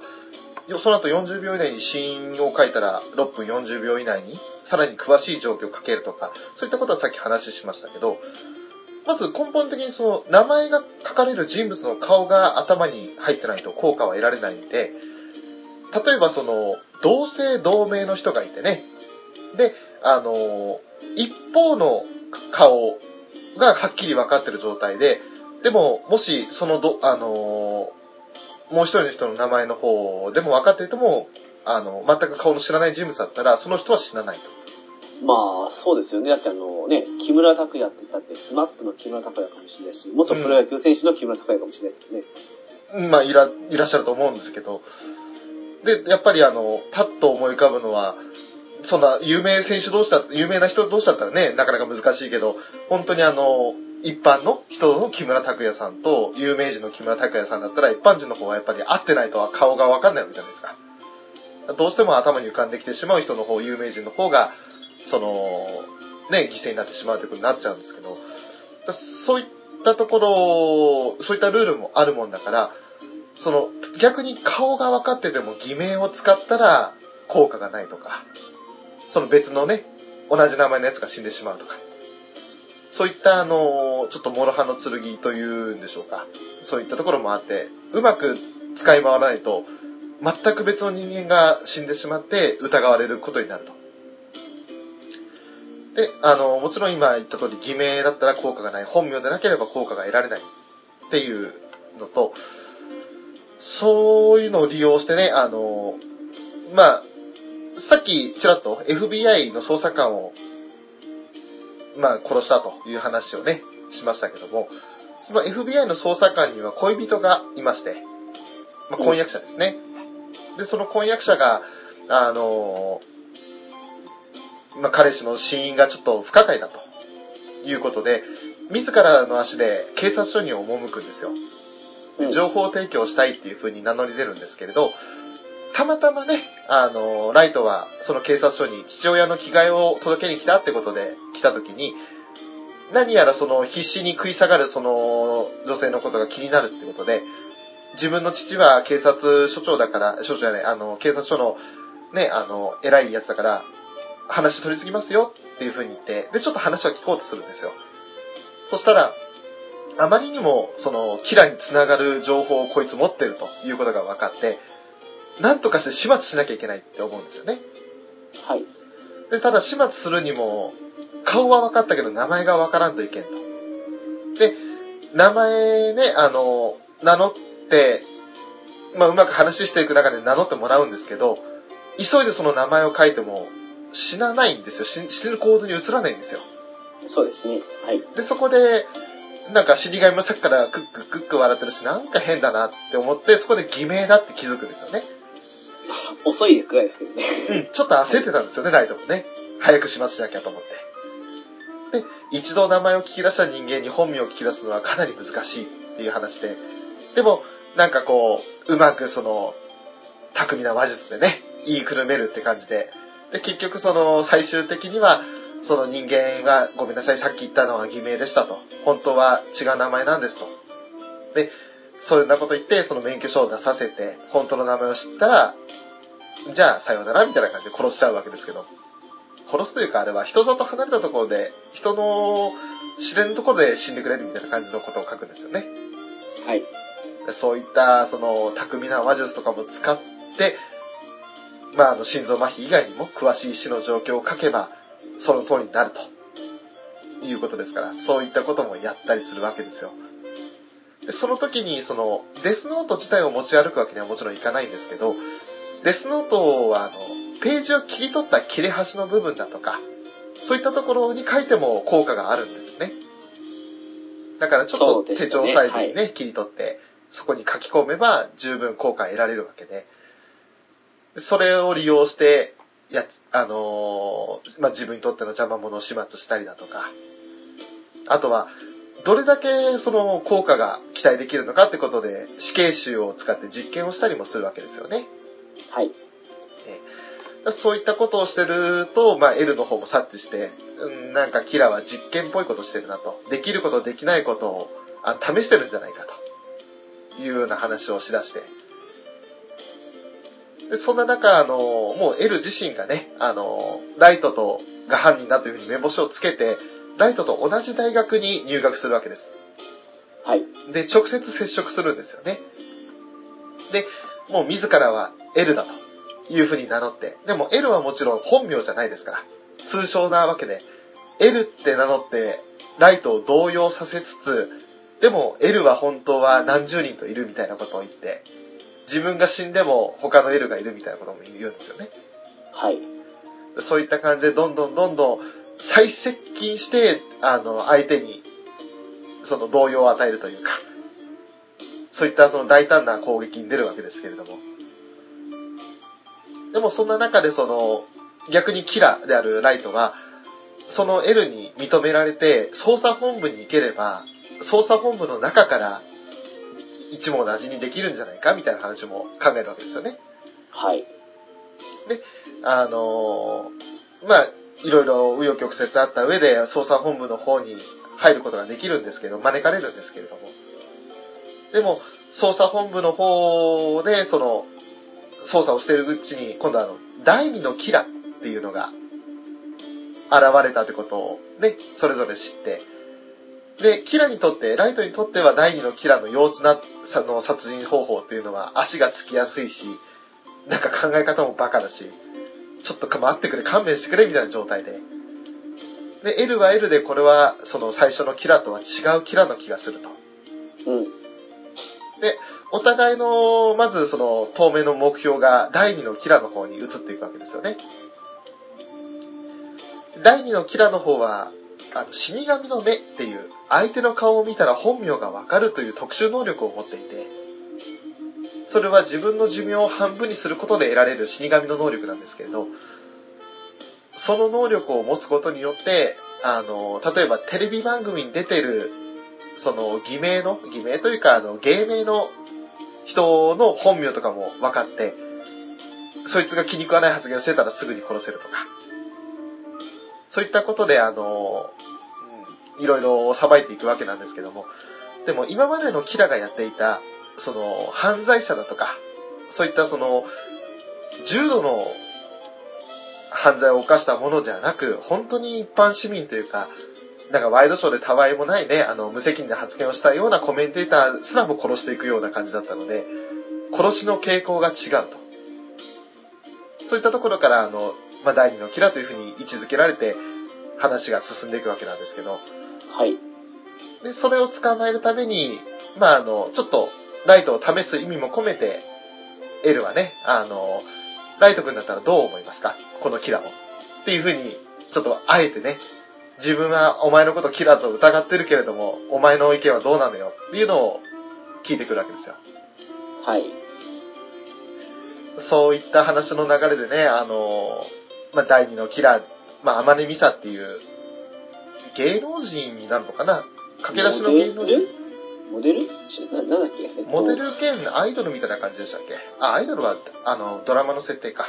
よその後40秒以内に死因を書いたら6分40秒以内にさらに詳しい状況を書けるとか、そういったことはさっき話しましたけど、まず根本的にその名前が書かれる人物の顔が頭に入ってないと効果は得られないんで、例えばその同姓同名の人がいてね、で、あの、一方の顔がはっきり分かってる状態で、でも、もし、そのど、あのもう一人の人の名前の方でも分かっていても、あの、全く顔の知らない人物だったら、その人は死なないと。まあ、そうですよね。だってあのね、木村拓哉って言ったって、スマップの木村拓哉かもしれないし、元プロ野球選手の木村拓也かもしれないですよね。まあ、いら、いらっしゃると思うんですけど。で、やっぱりあの、パッと思い浮かぶのは、そんな有名選手同士だ、有名な人同士だったらね、なかなか難しいけど、本当にあの、一般の人の木村拓哉さんと、有名人の木村拓哉さんだったら、一般人の方はやっぱり会ってないとは顔がわかんないわけじゃないですか。どうしても頭に浮かんできてしまう人の方、有名人の方が、その、ね、犠牲になってしまうということになっちゃうんですけど、そういったところ、そういったルールもあるもんだから、その、逆に顔が分かってても偽名を使ったら効果がないとか、その別のね、同じ名前のやつが死んでしまうとか、そういったあの、ちょっと諸刃の剣というんでしょうか、そういったところもあって、うまく使い回らないと、全く別の人間が死んでしまって疑われることになると。で、あの、もちろん今言った通り偽名だったら効果がない、本名でなければ効果が得られない。っていうのと、そういうのを利用してね、あの、まあ、さっきちらっと FBI の捜査官を、まあ、殺したという話をね、しましたけども、その FBI の捜査官には恋人がいまして、まあ、婚約者ですね。で、その婚約者が、あの、まあ、彼氏の死因がちょっと不可解だということで、自らの足で警察署に赴くんですよ。で情報提供したいっていう風に名乗り出るんですけれど、たまたまね、あの、ライトはその警察署に父親の着替えを届けに来たってことで来た時に、何やらその必死に食い下がるその女性のことが気になるってことで、自分の父は警察署長だから、署長じゃない、あの、警察署のね、あの、偉いやつだから、話取り次ぎますよっていう風に言って、で、ちょっと話を聞こうとするんですよ。そしたら、あまりにも、その、キラにつながる情報をこいつ持ってるということが分かって、なんとかして始末しなきゃいけないって思うんですよね。はい。で、ただ始末するにも、顔は分かったけど名前が分からんといけんと。で、名前ね、あの、名乗って、まあ、うまく話していく中で名乗ってもらうんですけど、急いでその名前を書いても死なないんですよ。死死ぬ行動に移らないんですよ。そうですね。はい。で、そこで、なんか死神もさっきからクッククック笑ってるし、なんか変だなって思って、そこで偽名だって気づくんですよね。遅いくらいですけどね。うん、ちょっと焦ってたんですよね、ライトもね。早く始末しなきゃと思って。で、一度名前を聞き出した人間に本名を聞き出すのはかなり難しいっていう話で、でも、なんかこう、うまくその、巧みな話術でね、言いくるめるって感じで、で、結局その、最終的には、その人間は、ごめんなさい、さっき言ったのは偽名でしたと。本当は違う名前なんですと。で、そんなこと言って、その免許証を出させて、本当の名前を知ったら、じゃあ、さようなら、みたいな感じで殺しちゃうわけですけど。殺すというか、あれは人里離れたところで、人の知れぬところで死んでくれるみたいな感じのことを書くんですよね。はい。そういった、その、巧みな話術とかも使って、まあ、あの、心臓麻痺以外にも詳しい死の状況を書けば、その通りになると。いうことですから、そういったこともやったりするわけですよ。でその時に、その、デスノート自体を持ち歩くわけにはもちろんいかないんですけど、デスノートは、あの、ページを切り取った切れ端の部分だとか、そういったところに書いても効果があるんですよね。だからちょっと手帳サイズにね、切り取って、そこに書き込めば十分効果得られるわけで、それを利用して、やつ、あのーまあ、自分にとっての邪魔者を始末したりだとか、あとは、どれだけその効果が期待できるのかってことで死刑囚を使って実験をしたりもするわけですよね。はい。そういったことをしてると、まあ、L の方も察知して、うんなんかキラは実験っぽいことしてるなと。できることできないことをあの試してるんじゃないかというような話をしだして。でそんな中、あの、もう L 自身がね、あの、ライトとが犯人だというふうに目星をつけて、ライトと同じ大学に入学するわけです。はい。で、直接接触するんですよね。で、もう自らは L だというふうに名乗って、でも L はもちろん本名じゃないですから、通称なわけで、L って名乗って、ライトを動揺させつつ、でも L は本当は何十人といるみたいなことを言って、自分が死んでも他の L がいるみたいなことも言うんですよね。はい。そういった感じでどんどんどんどん再接近して、あの、相手に、その動揺を与えるというか、そういったその大胆な攻撃に出るわけですけれども。でもそんな中でその、逆にキラであるライトは、その L に認められて、捜査本部に行ければ、捜査本部の中から一網打尽にできるんじゃないかみたいな話も考えるわけですよね。はい。あのーまあ、いろいろ紆余曲折あった上で捜査本部の方に入ることができるんですけど、招かれるんですけれども。でも、捜査本部の方で、その、捜査をしているうちに、今度あの、第二のキラっていうのが現れたってことをね、それぞれ知って、で、キラにとって、ライトにとっては第二のキラの幼稚なさの殺人方法っていうのは足がつきやすいし、なんか考え方もバカだし、ちょっと待ってくれ、勘弁してくれみたいな状態で。で、L は L でこれはその最初のキラとは違うキラの気がすると。うん。で、お互いの、まずその当面の目標が第二のキラの方に移っていくわけですよね。第二のキラの方は、あの、死神の目っていう、相手の顔を見たら本名がわかるという特殊能力を持っていて、それは自分の寿命を半分にすることで得られる死神の能力なんですけれど、その能力を持つことによって、あの、例えばテレビ番組に出てる、その偽名の、偽名というか、あの、芸名の人の本名とかも分かって、そいつが気に食わない発言をしてたらすぐに殺せるとか。そういったことで、あの、いろいろ裁いていくわけなんですけども、でも今までのキラがやっていた、その、犯罪者だとか、そういったその、重度の犯罪を犯したものではなく、本当に一般市民というか、なんかワイドショーでたわいもないね、あの、無責任な発言をしたようなコメンテーターすらも殺していくような感じだったので、殺しの傾向が違うと。そういったところから、あの、まあ、第二のキラというふうに位置づけられて、話が進んでいくわけなんですけど、はい。で、それを捕まえるために、まあ、あの、ちょっと、ライトを試す意味も込めて、L はね、あの、ライト君だったらどう思いますか？このキラも。っていうふうに、ちょっとあえてね、自分はお前のことキラと疑ってるけれども、お前の意見はどうなのよっていうのを聞いてくるわけですよ。はい。そういった話の流れでね、あの、まあ、第二のキラ、まあ、天音美沙っていう、芸能人になるのかな？駆け出しの芸能人？モデル？ちな、なんだっけ？えっとモデル兼アイドルみたいな感じでしたっけ？あ、アイドルは、あの、ドラマの設定か。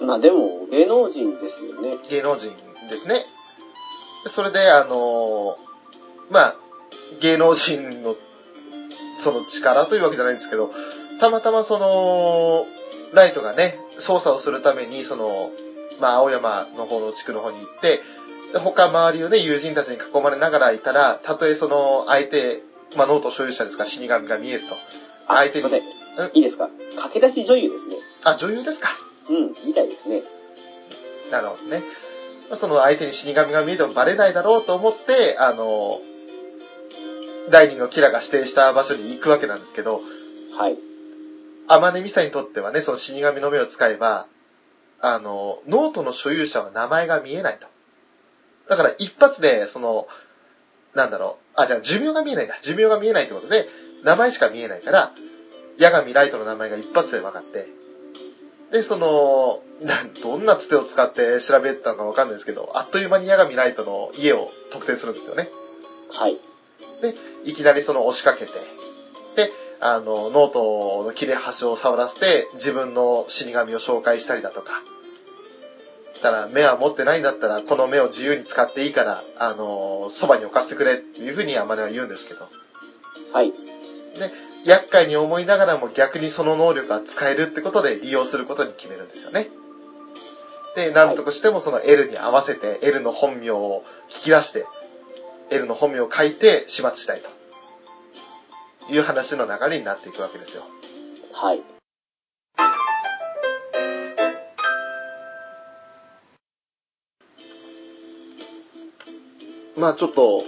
まあでも、芸能人ですよね。芸能人ですね。それで、あの、まあ、芸能人の、その力というわけじゃないんですけど、たまたまその、ライトがね、捜査をするために、その、まあ、青山の方の地区の方に行って、で他周りをね、友人たちに囲まれながらいたら、たとえその、相手、まあ、ノート所有者ですから死神が見えると。あ、相手に。いいですか？駆け出し女優ですね。あ、女優ですか。うん、みたいですね。なるほどね。その相手に死神が見えてもバレないだろうと思って、あの、第二のキラが指定した場所に行くわけなんですけど、はい。弥海砂にとってはね、その死神の目を使えば、あの、ノートの所有者は名前が見えないと。だから一発で、その、なんだろう、あ、じゃあ寿命が見えないんだ。寿命が見えないってことで、名前しか見えないから、夜神ライトの名前が一発で分かって、で、その、などんなつてを使って調べたのかわかんないですけど、あっという間に夜神ライトの家を特定するんですよね。はい。で、いきなりその押しかけて、で、あの、ノートの切れ端を触らせて、自分の死神を紹介したりだとか、たら目は持ってないんだったら、この目を自由に使っていいから、あのーそばに置かせてくれっていうふうに天音は言うんですけど。はい。で、厄介に思いながらも逆にその能力が使えるってことで利用することに決めるんですよね。で、なんとかしてもその L に合わせて L の本名を引き出して、L の本名を書いて始末したいと。いう話の流れになっていくわけですよ。はい。まあちょっと、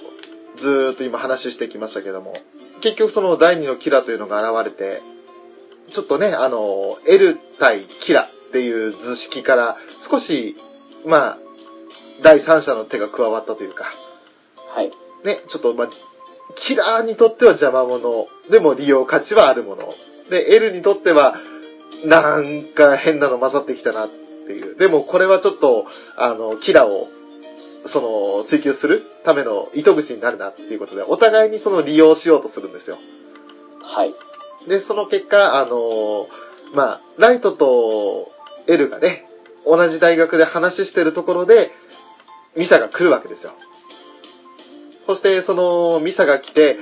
ずーっと今話してきましたけども、結局その第二のキラというのが現れて、ちょっとね、あの、L 対キラっていう図式から少し、まあ、第三者の手が加わったというか、はい。ね、ちょっとまあ、キラーにとっては邪魔者、でも利用価値はあるもの。で、L にとっては、なんか変なの混ざってきたなっていう。でもこれはちょっと、あの、キラを、その、追求するための糸口になるなっていうことで、お互いにその利用しようとするんですよ。はい。で、その結果、あの、まあ、ライトと L がね、同じ大学で話してるところで、ミサが来るわけですよ。そして、その、ミサが来て、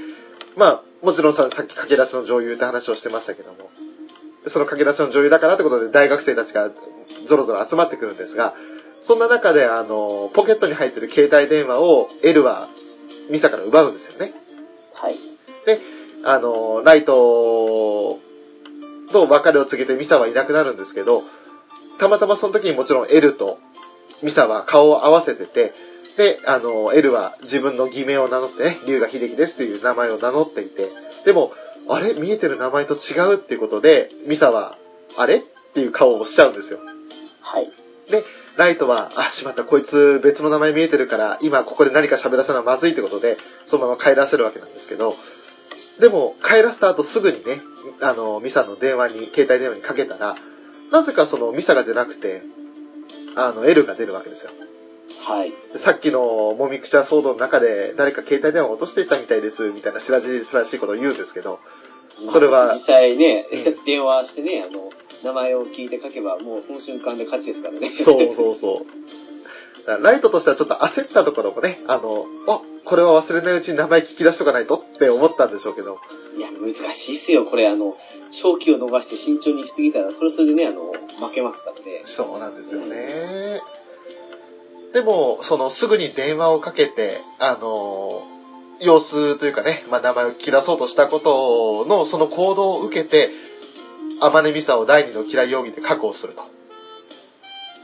まあ、もちろんささっき駆け出しの女優って話をしてましたけども、その駆け出しの女優だからってことで大学生たちがゾロゾロ集まってくるんですが、そんな中で、あの、ポケットに入ってる携帯電話を L はミサから奪うんですよね。はい。で、あの、ライトと別れを告げてミサはいなくなるんですけど、たまたまその時にもちろん L とミサは顔を合わせてて、で、あの、L は自分の偽名を名乗ってね、龍河秀樹ですっていう名前を名乗っていて、でも、あれ？見えてる名前と違うっていうことで、ミサは、あれ？っていう顔をしちゃうんですよ。はい。で、ライトは、あ、しまった、こいつ別の名前見えてるから、今ここで何か喋らせるのはまずいってことで、そのまま帰らせるわけなんですけど、でも、帰らせた後すぐにね、あの、ミサの電話に、携帯電話にかけたら、なぜかそのミサが出なくて、あの、L が出るわけですよ。はい。でさっきのもみくちゃ騒動の中で、誰か携帯電話を落としていたみたいです、みたいな白々しいことを言うんですけど、それは実際ねうん、電話してね、あの、名前を聞いて書けば、もうその瞬間で勝ちですからね。そうそうそう。だからライトとしてはちょっと焦ったところもね、あの、あ、これは忘れないうちに名前聞き出しとかないとって思ったんでしょうけど、いや、難しいっすよ。これ、あの、正気を逃して慎重にしすぎたら、それそれでね、あの、負けますからね。そうなんですよね。でも、そのすぐに電話をかけて、あの、様子というかね、まあ、名前を聞き出そうとしたことの、その行動を受けて、天音美沙を第二の嫌い容疑で確保すると。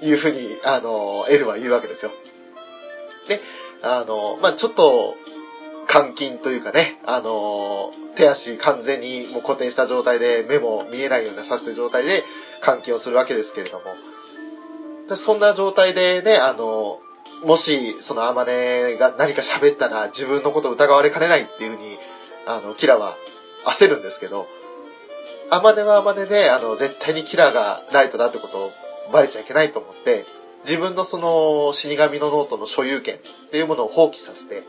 いうふうに、あの、エルは言うわけですよ。で、あの、まあ、ちょっと、監禁というかね、あの、手足完全にもう固定した状態で、目も見えないようなさせた状態で監禁をするわけですけれども、そんな状態でね、あの、もし、そのアマネが何か喋ったら自分のこと疑われかねないっていうふうに、あの、キラは焦るんですけど、アマネはアマネで、あの、絶対にキラがライトだってことをバレちゃいけないと思って、自分のその死神のノートの所有権っていうものを放棄させて、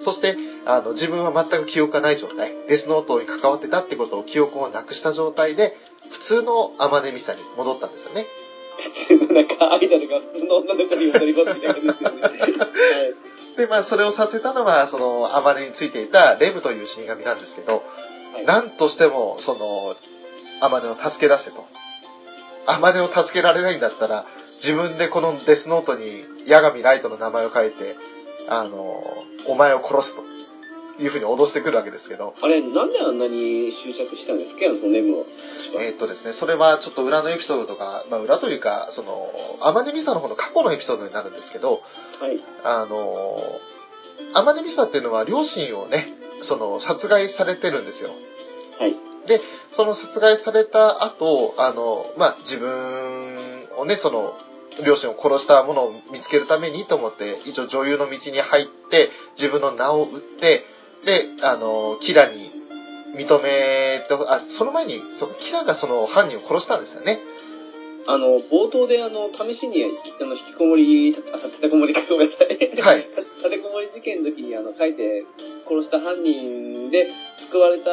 そして、あの、自分は全く記憶がない状態、デスノートに関わってたってことを記憶をなくした状態で、普通のアマネミサに戻ったんですよね。普通のなんか、アイドルが普通の女の子に戻りますみたいな感じですよね。は いで、まあ、それをさせたのは、その、アマネについていたレムという死神なんですけど、はいなんとしても、その、アマネを助け出せと。アマネを助けられないんだったら、自分でこのデスノートに、ヤガミライトの名前を書いて、あの、お前を殺すと。いうふうに脅してくるわけですけど、あれ、なんであんなに執着したんですかそのネムを。えーっとですね、それはちょっと裏のエピソードとか、まあ裏というか、その、アマネミサの方の過去のエピソードになるんですけど、はい。あの、アマネミサっていうのは両親をね、その、殺害されてるんですよ。はい。その殺害された後、あの、まあ、自分をね、その、両親を殺したものを見つけるためにと思って、一応女優の道に入って、自分の名を売って、で、あの、キラに認めて、あ、その前に、そキラがその犯人を殺したんですよね。あの、冒頭であの、試しに、あの、引きこもり、あ立てこもりかごめんなさい。はい。立てこもり事件の時にあの書いて殺した犯人で救われた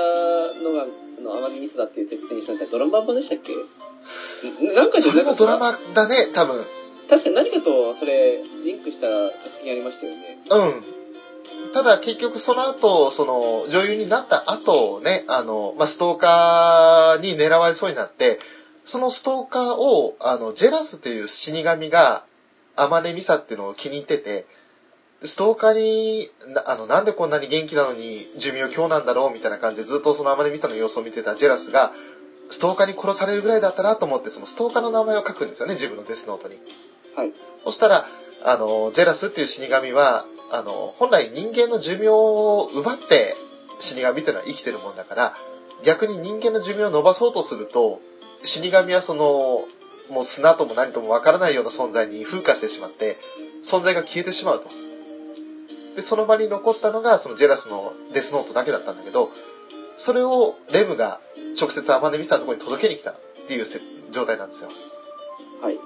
のがあの天城ミスだっていう設定にしたんだドラマ版でしたっけ？んなんかじゃそれはドラマだね、多分。多確かに何かとそれ、リンクした作品ありましたよね。うん。ただ結局その後、その女優になった後ね、あの、まあ、ストーカーに狙われそうになって、そのストーカーを、あの、ジェラスっていう死神が、アマネミサっていうのを気に入ってて、ストーカーに、なあの、なんでこんなに元気なのに寿命今日なんだろうみたいな感じでずっとそのアマネミサの様子を見てたジェラスが、ストーカーに殺されるぐらいだったなと思って、そのストーカーの名前を書くんですよね、自分のデスノートに。はい。そしたら、あの、ジェラスっていう死神は、あの、本来人間の寿命を奪って死神っていうのは生きてるもんだから、逆に人間の寿命を伸ばそうとすると、死神はその、もう砂とも何ともわからないような存在に風化してしまって、存在が消えてしまうと。で、その場に残ったのが、そのジェラスのデスノートだけだったんだけど、それをレムが直接アマネミサのところに届けに来たっていうせ状態なんですよ。はい。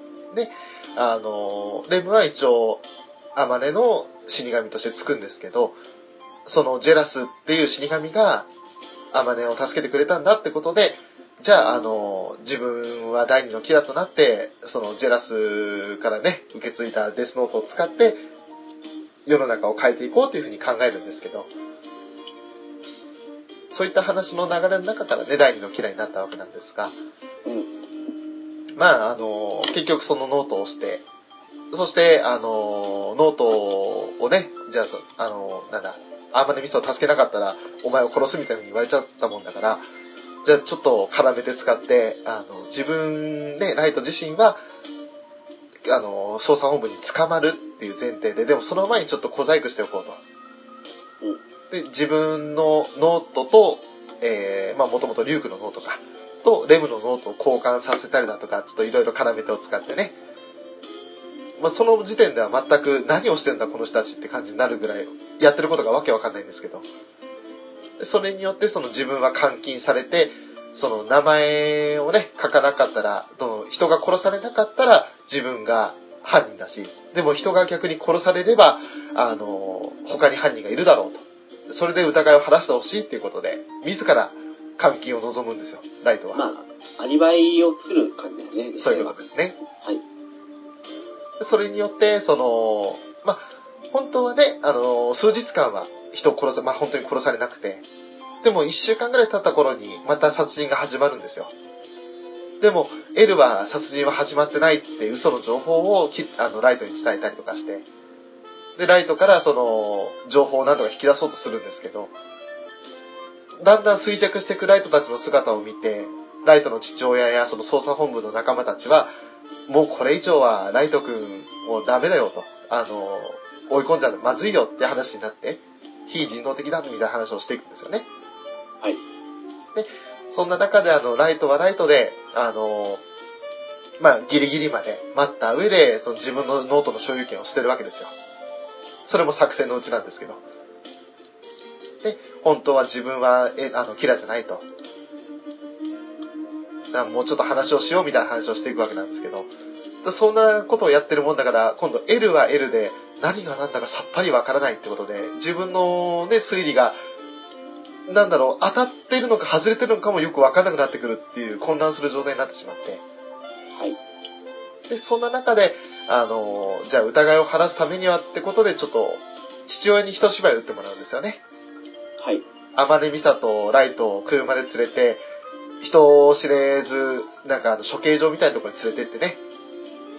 あの、レムは一応、アマネの死神としてつくんですけど、そのジェラスっていう死神が、アマネを助けてくれたんだってことで、じゃあ、あの、自分は第二のキラとなって、そのジェラスからね、受け継いだデスノートを使って、世の中を変えていこうというふうに考えるんですけど、そういった話の流れの中からね、第二のキラになったわけなんですが、うん。まあ、あの、結局そのノートをして、そして、あの、ノートをね、じゃあ、そあの、なんだ、アマネミサを助けなかったら、お前を殺すみたいに言われちゃったもんだから、じゃあちょっと搦め手使って、あの、自分ね、ライト自身は、あの、捜査本部に捕まるっていう前提で、でもその前にちょっと小細工しておこうと。で、自分のノートと、えー、まあもともとリュークのノートか、とレムのノートを交換させたりだとか、ちょっといろいろ搦め手を使ってね。まあその時点では全く何をしてんだこの人たちって感じになるぐらい、やってることがわけわかんないんですけど。でそれによってその自分は監禁されて、その名前をね、書かなかったら、人が殺されなかったら自分が犯人だし、でも人が逆に殺されれば、あの、他に犯人がいるだろうと。それで疑いを晴らしてほしいっていうことで、自ら監禁を望むんですよ、ライトは。まあ、アリバイを作る感じですね、実そうい。うことですね。はい。それによって、その、まあ、本当はね、あの、数日間は人を殺さ、まあ、本当に殺されなくて、でも一週間ぐらい経った頃に、また殺人が始まるんですよ。でも、エルは殺人は始まってないって嘘の情報をきあのライトに伝えたりとかして、で、ライトからその、情報を何とか引き出そうとするんですけど、だんだん衰弱していくライトたちの姿を見て、ライトの父親やその捜査本部の仲間たちは、もうこれ以上はライト君もうダメだよと、あの、追い込んじゃうのまずいよって話になって、非人道的だみたいな話をしていくんですよね。はい。でそんな中であの、ライトはライトで、あの、まあ、ギリギリまで待った上で、その自分のノートの所有権を捨てるわけですよ。それも作戦のうちなんですけど。で、本当は自分は、え、あの、キラじゃないと。もうちょっと話をしようみたいな話をしていくわけなんですけど。そんなことをやってるもんだから、今度 L は L で、何が何だかさっぱりわからないってことで、自分のね、推理が、なんだろう、当たってるのか外れてるのかもよくわかんなくなってくるっていう混乱する状態になってしまって。はい。で、そんな中で、あの、じゃあ疑いを晴らすためにはってことで、ちょっと、父親に一芝居打ってもらうんですよね。はい。アマネミサとライトを車で連れて、人を知れず、なんかあの処刑場みたいなところに連れてってね。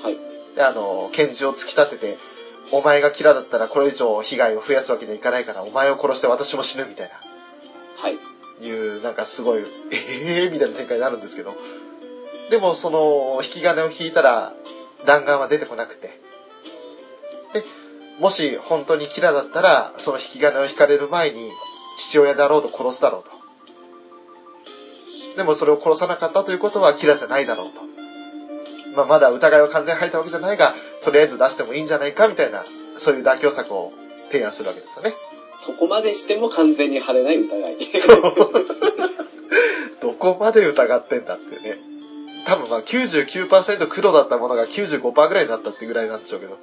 はい。で、あの、拳銃を突き立てて、お前がキラだったらこれ以上被害を増やすわけにはいかないから、お前を殺して私も死ぬみたいな。はい。いう、なんかすごい、ええー、みたいな展開になるんですけど。でも、その、引き金を引いたら、弾丸は出てこなくて。で、もし本当にキラだったら、その引き金を引かれる前に、父親であろうと殺すだろうと。でもそれを殺さなかったということはキラじゃないだろうと。まあ、まだ疑いは完全に晴れたわけじゃないが、とりあえず出してもいいんじゃないかみたいな、そういう妥協策を提案するわけですよね。そこまでしても完全に晴れない疑い。そう。どこまで疑ってんだってね。多分まあ99%黒だったものが95%ぐらいになったってぐらいなんでしょうけど。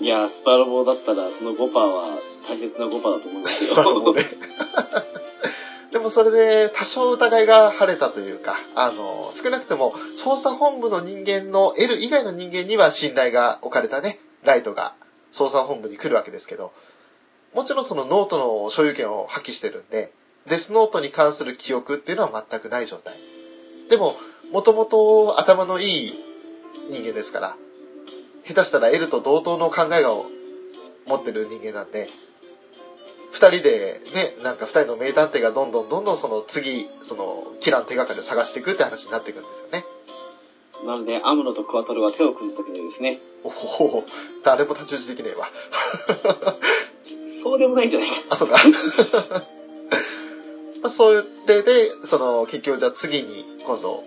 いやー、スパロボだったらその5%は大切な5%だと思いますよ。スパロボね。でもそれで多少疑いが晴れたというか、あの、少なくとも捜査本部の人間の L 以外の人間には信頼が置かれたね、ライトが捜査本部に来るわけですけど、もちろんそのノートの所有権を破棄してるんで、デスノートに関する記憶っていうのは全くない状態。でも、もともと頭のいい人間ですから、下手したら L と同等の考えを持ってる人間なんで、二人でね、なんか二人の名探偵がどんどんどんどんその次、その、キラの手がかりを探していくって話になっていくんですよね。なので、アムロとクワトロが手を組んだ時にですね。おお誰も太刀打ちできねえわ。そうでもないんじゃないか。あ、そうか。まあ、それで、その、結局じゃあ次に、今度、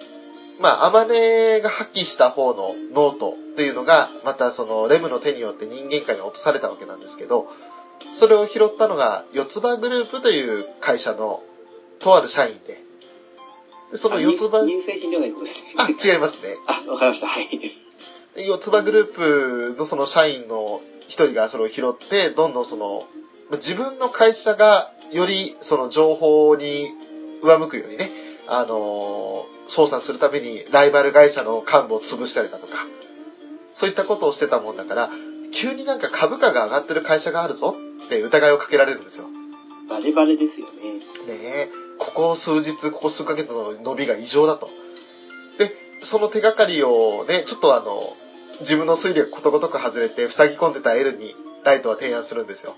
まあ、アマネが破棄した方のノートっていうのが、またその、レムの手によって人間界に落とされたわけなんですけど、それを拾ったのが、四つ葉グループという会社の、とある社員で、でその四つ葉、乳製品ではないことですね。あ、違いますね。あ、わかりました。はい。四つ葉グループのその社員の一人がそれを拾って、どんどんその、自分の会社がよりその情報に上向くようにね、あのー、操作するためにライバル会社の幹部を潰したりだとか、そういったことをしてたもんだから、急になんか株価が上がってる会社があるぞって疑いをかけられるんですよ。バレバレですよね。ねえ、ここ数日、ここ数ヶ月の伸びが異常だと。で、その手がかりをね、ちょっとあの、自分の推理がことごとく外れて塞ぎ込んでた L にライトは提案するんですよ。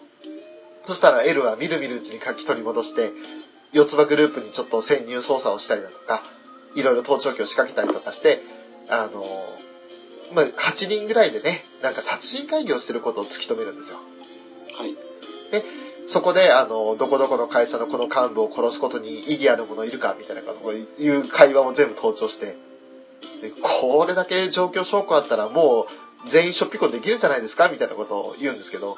そしたら L はみるみるうちに書き取り戻して、四つ葉グループにちょっと潜入捜査をしたりだとか、いろいろ盗聴器を仕掛けたりとかして、あの、まあ、8人ぐらいでね、なんか殺人会議をしてることを突き止めるんですよ。はい。で、そこで、あの、どこどこの会社のこの幹部を殺すことに意義あるものいるかみたいなこという会話も全部盗聴して、でこれだけ状況証拠あったらもう全員しょっぴこできるんじゃないですかみたいなことを言うんですけど、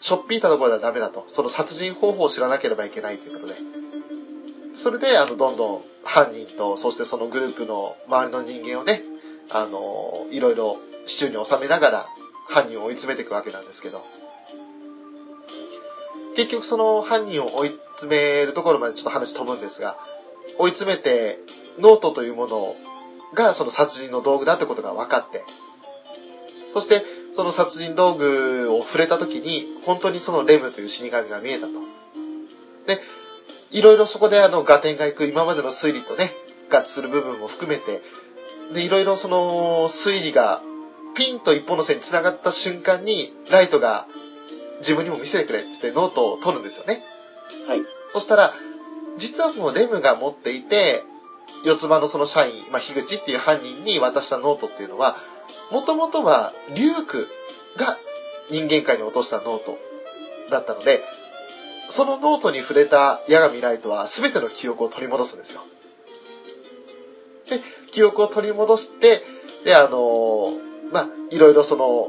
しょっぴいたところではダメだと。その殺人方法を知らなければいけないということで。それで、あの、どんどん犯人と、そしてそのグループの周りの人間をね、あの、いろいろ支柱に収めながら犯人を追い詰めていくわけなんですけど、結局その犯人を追い詰めるところまでちょっと話飛ぶんですが、追い詰めてノートというものがその殺人の道具だってことが分かって、そしてその殺人道具を触れた時に本当にそのレムという死神が見えたと。で、いろいろそこであの、ガテンが行く今までの推理とね、合致する部分も含めて、で、いろいろその推理がピンと一本の線に繋がった瞬間に、ライトが自分にも見せてくれってってノートを取るんですよね。はい。そしたら、実はそのレムが持っていて、四つ葉のその社員、まあ、樋口っていう犯人に渡したノートっていうのは、もともとはリュークが人間界に落としたノートだったので、そのノートに触れた八神ライトは全ての記憶を取り戻すんですよ。で、記憶を取り戻して、で、あのまあ、いろいろその、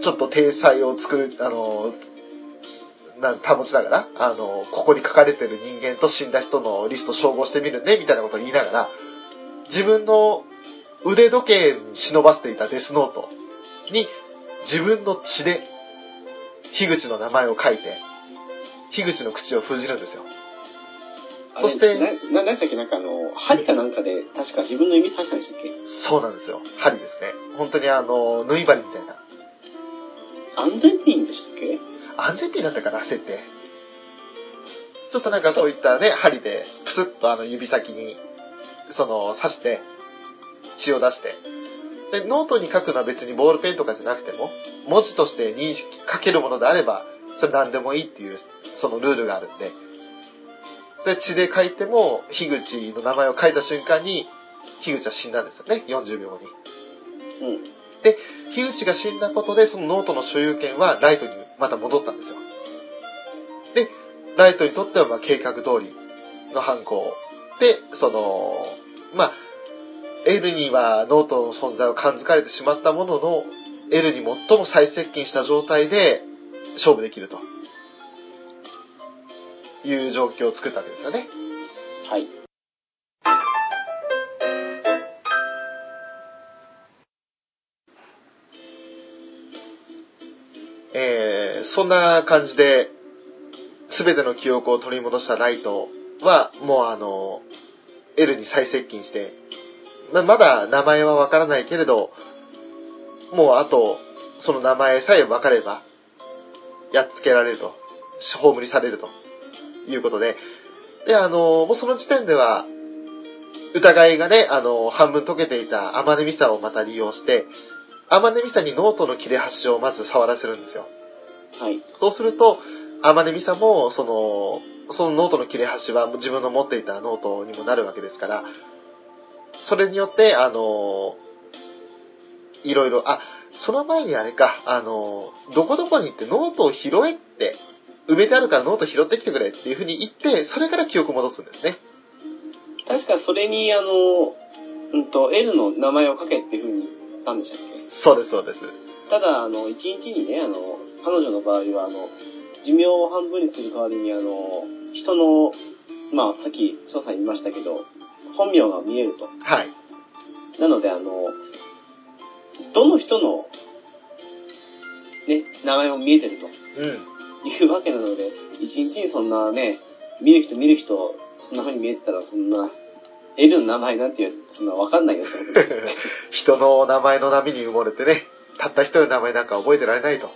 ちょっと体裁を作る、あのな保ちながら、あの、ここに書かれてる人間と死んだ人のリスト照合してみるね、みたいなことを言いながら、自分の腕時計に忍ばせていたデスノートに自分の血で、樋口の名前を書いて、樋口の口を封じるんですよ。そして、な、な、何したっけ？なんかあの、針かなんかで、確か自分の指刺したんでしたっけ？そうなんですよ。針ですね。本当にあの、縫い針みたいな。安全ピンでしたっけ？安全ピンだったかな、設定。ちょっとなんかそういったね、針で、プスッとあの指先に、その、刺して、血を出して。で、ノートに書くのは別にボールペンとかじゃなくても、文字として認識、書けるものであれば、それ何でもいいっていう、そのルールがあるんで。で、血で書いても、樋口の名前を書いた瞬間に、樋口は死んだんですよね、40秒後に。うん。で、樋口が死んだことで、そのノートの所有権はライトにまた戻ったんですよ。で、ライトにとってはまあ計画通りの犯行で、その、まあ、L にはノートの存在を感づかれてしまったものの、L に最も最接近した状態で勝負できると。いう状況を作ったわけですよね。はい。そんな感じで、すべての記憶を取り戻したライトは、もうあの、L に再接近して、ままだ名前はわからないけれど、もうあと、その名前さえ分かれば、やっつけられると、葬りされるということで、で、あの、もうその時点では、疑いがね、あの、半分解けていたアマネミサをまた利用して、アマネミサにノートの切れ端をまず触らせるんですよ。はい。そうすると、アマネミサも、その、そのノートの切れ端は自分の持っていたノートにもなるわけですから、それによって、あの、いろいろ、あ、その前にあれか、あの、どこどこに行ってノートを拾えって、埋めてあるからノート拾ってきてくれっていう風に言って、それから記憶戻すんですね。確かそれに、あの、うんと、L の名前を書けっていう風に言ったんでしたっけ？そうです、そうです。ただ、あの、一日にね、あの、彼女の場合は、あの、寿命を半分にする代わりに、あの、人の、まあ、さっき、翔さん言いましたけど、本名が見えると。はい。なので、あの、どの人の、ね、名前も見えてるとうん。いうわけなので、一日にそんなね、見る人見る人、そんな風に見えてたら、そんな、L の名前なんていう、そんなわかんないよってことで。人の名前の波に埋もれてね、たった一人の名前なんか覚えてられないと。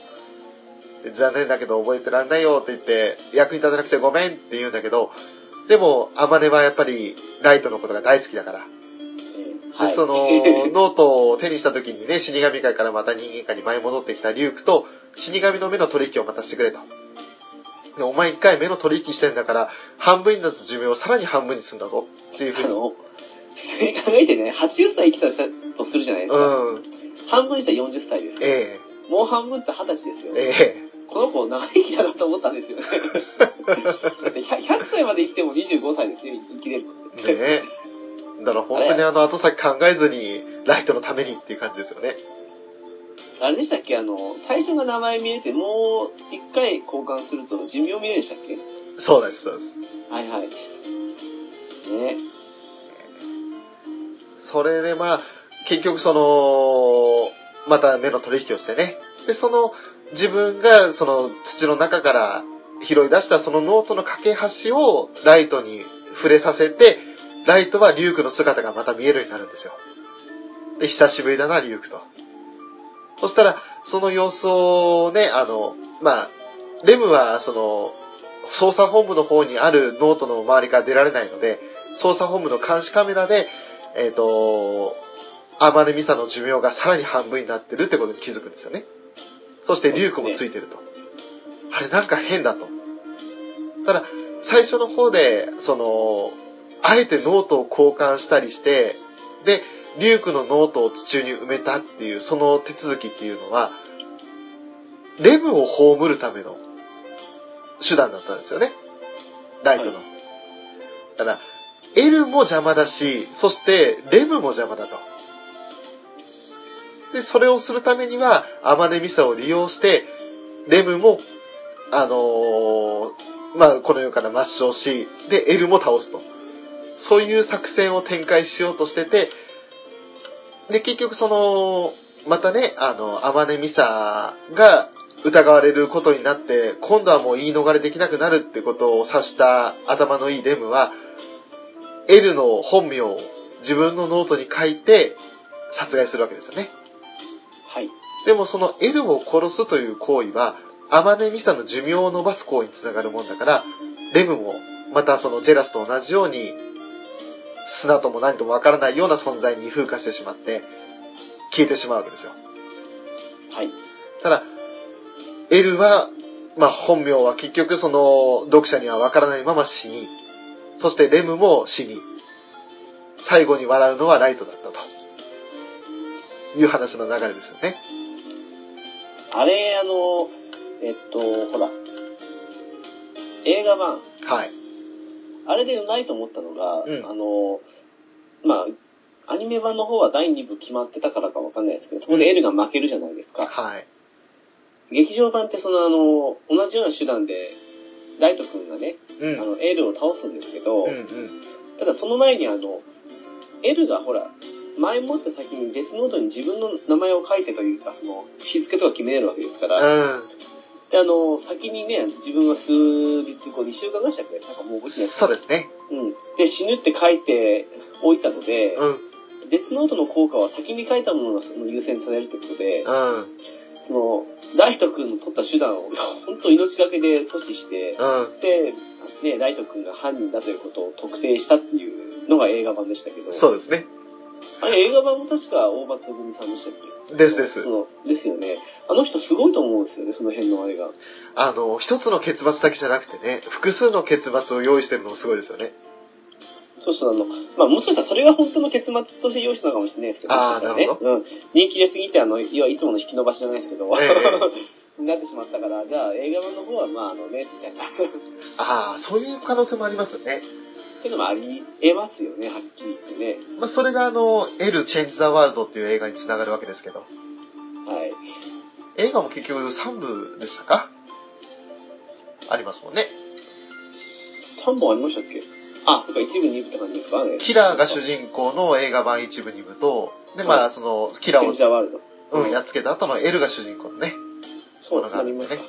で残念だけど覚えてられないよって言って、役に立たなくてごめんって言うんだけど、でも、アマネはやっぱり、ライトのことが大好きだから。えーでその、ノートを手にした時にね、死神界からまた人間界に舞い戻ってきたリュークと、死神の目の取引をまたしてくれと。でお前一回目の取引してんだから、半分になった寿命をさらに半分にすんだぞっていうふうに。考えてね、80歳生きたとするじゃないですか。うん。半分にしたら40歳ですよ。えもう半分って20歳ですよ。ええこの子長生きだなと思ったんですよね。だって 100, 100歳まで生きても25歳ですよ、生きれるのって。えねえ。だから本当にあの後先考えずに、ライトのためにっていう感じですよね。あれでしたっけ？あの、最初が名前見えて、もう一回交換すると寿命見えるでしたっけ？そうです、そうです。はいはい。ね。それでまあ、結局その、また目の取引をしてね。で、その、自分がその土の中から拾い出したそのノートの切れ端をライトに触れさせて、ライトはリュークの姿がまた見えるようになるんですよ。で、久しぶりだな、リュークと。そしたら、その様子をね、あの、まあ、レムはその、捜査本部の方にあるノートの周りから出られないので、捜査本部の監視カメラで、えっ、と、アマネミサの寿命がさらに半分になってるってことに気づくんですよね。そしてリュークもついてると。あれなんか変だと。ただ、最初の方で、その、あえてノートを交換したりして、で、リュウクのノートを地中に埋めたっていう、その手続きっていうのは、レムを葬るための手段だったんですよね。ライトの。はだから、L も邪魔だし、そしてレムも邪魔だと。で、それをするためには、アマネミサを利用して、レムも、あのーまあ、この世から抹消し、で、L も倒すと。そういう作戦を展開しようとしてて、で、結局その、またね、あの、アマネミサが疑われることになって、今度はもう言い逃れできなくなるってことを察した頭のいいレムは、L の本名を自分のノートに書いて殺害するわけですよね。はい。でもその L を殺すという行為は、アマネミサの寿命を伸ばす行為につながるもんだから、レムもまたそのジェラスと同じように、砂とも何ともわからないような存在に風化してしまって、消えてしまうわけですよ。はい。ただ、L は、まあ本名は結局その読者にはわからないまま死に、そしてレムも死に、最後に笑うのはライトだったと。いう話の流れですよね。あれ、あの、えっと、ほら、映画版、はい。あれでうまいと思ったのが、うんあの、まあ、アニメ版の方は第2部決まってたからかわかんないですけど、そこで L が負けるじゃないですか。はい。劇場版ってそのあの、同じような手段で、ライト君がね、うん。あの、L を倒すんですけど、うんうん。ただその前にあの、L がほら、前もって先にデスノートに自分の名前を書いてというか、その、日付とか決めれるわけですから、うん。だで、あの、先にね、自分は数日後、2週間ぐらいしたっけなんかもう覚えてないそうですね。うん。で、死ぬって書いておいたので、うん。デスノートの効果は先に書いたものが優先されるということで、うん。その、ライト君の取った手段を、本当命がけで阻止して、うん。で、ね、ライト君が犯人だということを特定したっていうのが映画版でしたけど、そうですね。あれ映画版も確か大松組さんでしたっけ？ですですそ。の、ですよね。あの人すごいと思うんですよね、その辺のあれが。あの、一つの結末だけじゃなくてね、複数の結末を用意してるのもすごいですよね。そうそう、あの、まあ、もしかしたらそれが本当の結末として用意したのかもしれないですけど、あーもしかしたらねなるほうん。人気出すぎて、あの、いわいつもの引き伸ばしじゃないですけど、えに なってしまったから、じゃあ映画版の方は、まあ、あのね、みたいな。っああ、そういう可能性もありますよね。ていうのもあり得ますよね、はっきり言ってね。まあ、それがあの、L Change the World っていう映画につながるわけですけど、はい。映画も結局3部でしたか？ありますもんね。3本ありましたっけ？あ、そっか、一部二部って感じですかね。キラーが主人公の映画版1部2部と、で、まあ、その、キラーチェンジザワールド。を、うん、やっつけた後の L が主人公のね。そうなりますか。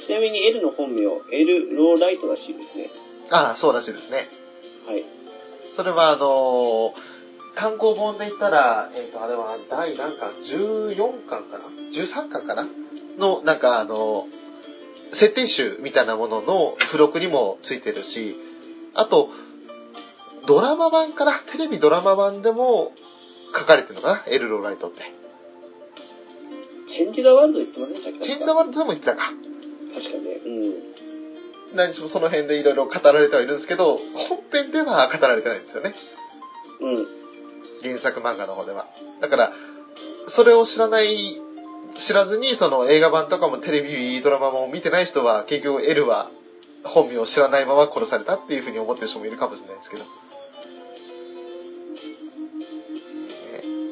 ちなみに L の本名、L ローライトらしいですね。ああ、そうらしいですね。はい。それはあのー単行本で言ったら、えっ、と、あれは第何巻 ?14 巻かな ?13 巻かな？の、なんかあのー設定集みたいなものの付録にもついてるし、あと、ドラマ版かな？テレビドラマ版でも書かれてるのかな？エルローライトって。チェンジザワールド言ってませんでしたっけ？チェンジザワールドでも言ってたか。確かね。うん。何しろその辺でいろいろ語られてはいるんですけど、本編では語られてないんですよね。うん。原作漫画の方では。だから、それを知らない、知らずに、その映画版とかもテレビドラマも見てない人は、結局 L は本名を知らないまま殺されたっていうふうに思ってる人もいるかもしれないですけど。ね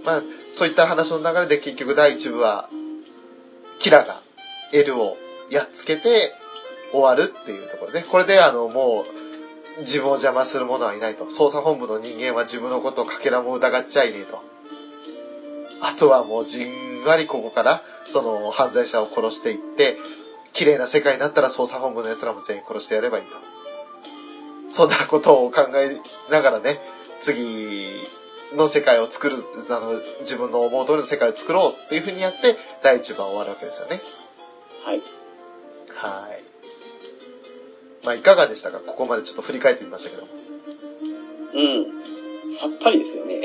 まあ、そういった話の流れで結局第1部は、キラが L をやっつけて終わるっていうところですね。これであの、もう、自分を邪魔する者はいないと。捜査本部の人間は自分のことをかけらも疑っちゃいねえと。あとはもうじんわりここから、その犯罪者を殺していって、綺麗な世界になったら捜査本部の奴らも全員殺してやればいいと。そんなことを考えながらね、次の世界を作る、あの、自分の思う通りの世界を作ろうっていう風にやって、第一部は終わるわけですよね。はい。はい。まあ、いかがでしたか？ここまでちょっと振り返ってみましたけども。うん。さっぱりですよね。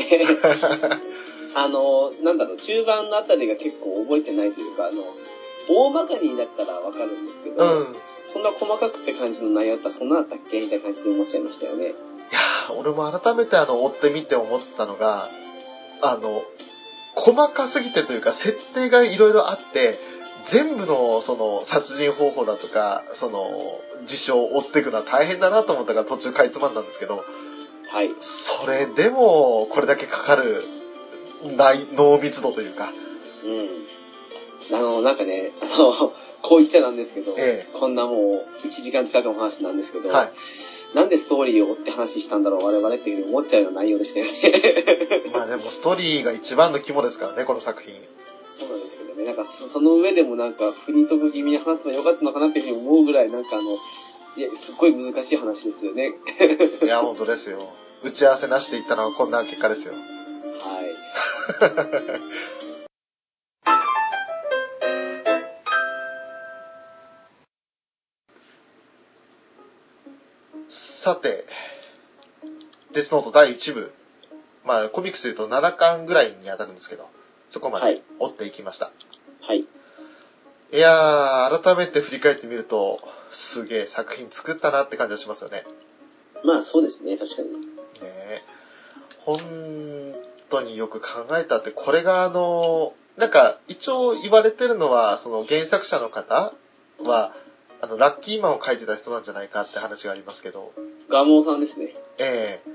あの、なんだろう、中盤のあたりが結構覚えてないというか、あの、大まかになったらわかるんですけど、うん。そんな細かくって感じの内容だったらそんなだったっけみたいな感じで思っちゃいましたよね。いやー俺も改めてあの、追ってみて思ったのが、あの、細かすぎてというか、設定がいろいろあって、全部の、その、殺人方法だとか、その、事象を追っていくのは大変だなと思ったから途中かいつまんだんですけど、はい。それでも、これだけかかる、内、濃密度というか、うん。あの、なんかね、あの、こう言っちゃなんですけど、えこんなもう1時間近くの話なんですけど、はい。なんでストーリーを追って話したんだろう、我々っていうふうに思っちゃうような内容でしたよね。まあでもストーリーが一番の肝ですからね、この作品。そうなんですけどね、なんかそその上でもなんか、フリートーク気味に話せばよかったのかなっていうふうに思うぐらい、なんかあの、いや、すっごい難しい話ですよね。いや、本当ですよ。打ち合わせなしで言ったのはこんな結果ですよ。はい。さて、デスノート第1部。まあ、コミックスで言うと7巻ぐらいに当たるんですけど、そこまではい追っていきました。はい。い、やー、改めて振り返ってみると、すげえ作品作ったなって感じがしますよね。まあそうですね、確かに。ねえ本当によく考えたって、これがあの、なんか一応言われてるのは、その原作者の方は、あの、ラッキーマンを書いてた人なんじゃないかって話がありますけど、ガモーさんですね。ええ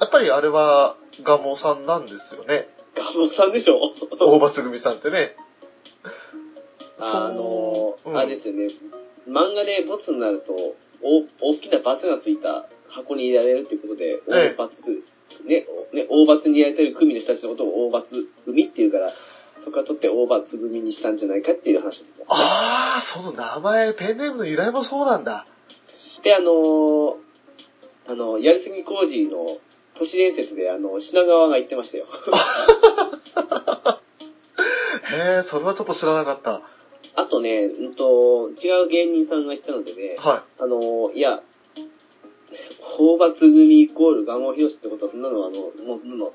やっぱりあれはガモさんなんですよね。ガモーさんでしょ？大罰組さんってね。あのそううんあれですよね、漫画でボツになると、お大きな罰がついた箱に入れられるっていうことで、ええ大罰、ね、おね、大罰にやれてる組の人たちのことを大罰組っていうから、そこから取って大罰組にしたんじゃないかっていう話をす、ね。ああ、その名前、ペンネームの由来もそうなんだ。で、あのーあの、やりすぎ工事の都市伝説で、あの、品川が言ってましたよ。へえ、それはちょっと知らなかった。あとね、うんと、違う芸人さんが言ったのでね、はあの、いや、法罰組イコール願望広しってことは、そんなのは、あの、もう、のは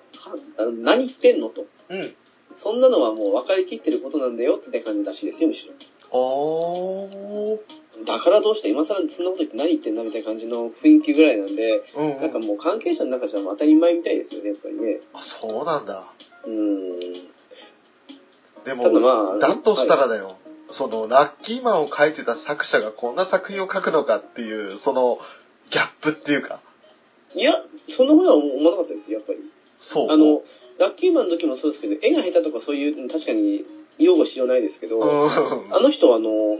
何言ってんの？と。い。うん。そんなのはもう分かりきってることなんだよって感じらしいですよ、むしろ。おー。だからどうして今更そんなこと言って何言ってんだみたいな感じの雰囲気ぐらいなんで、うん、うん。なんかもう関係者の中じゃ当たり前みたいですよね、やっぱりね。あ、そうなんだ。うーん。でも、ただまあだとしたらだよ、その、ラッキーマンを書いてた作者がこんな作品を書くのかっていう、その、ギャップっていうか、いや、そんなことは思わなかったですよ、やっぱり。そう。あの、ラッキーマンの時もそうですけど、絵が下手とかそういう、確かに擁護しようないですけど、うん。あの人はあの、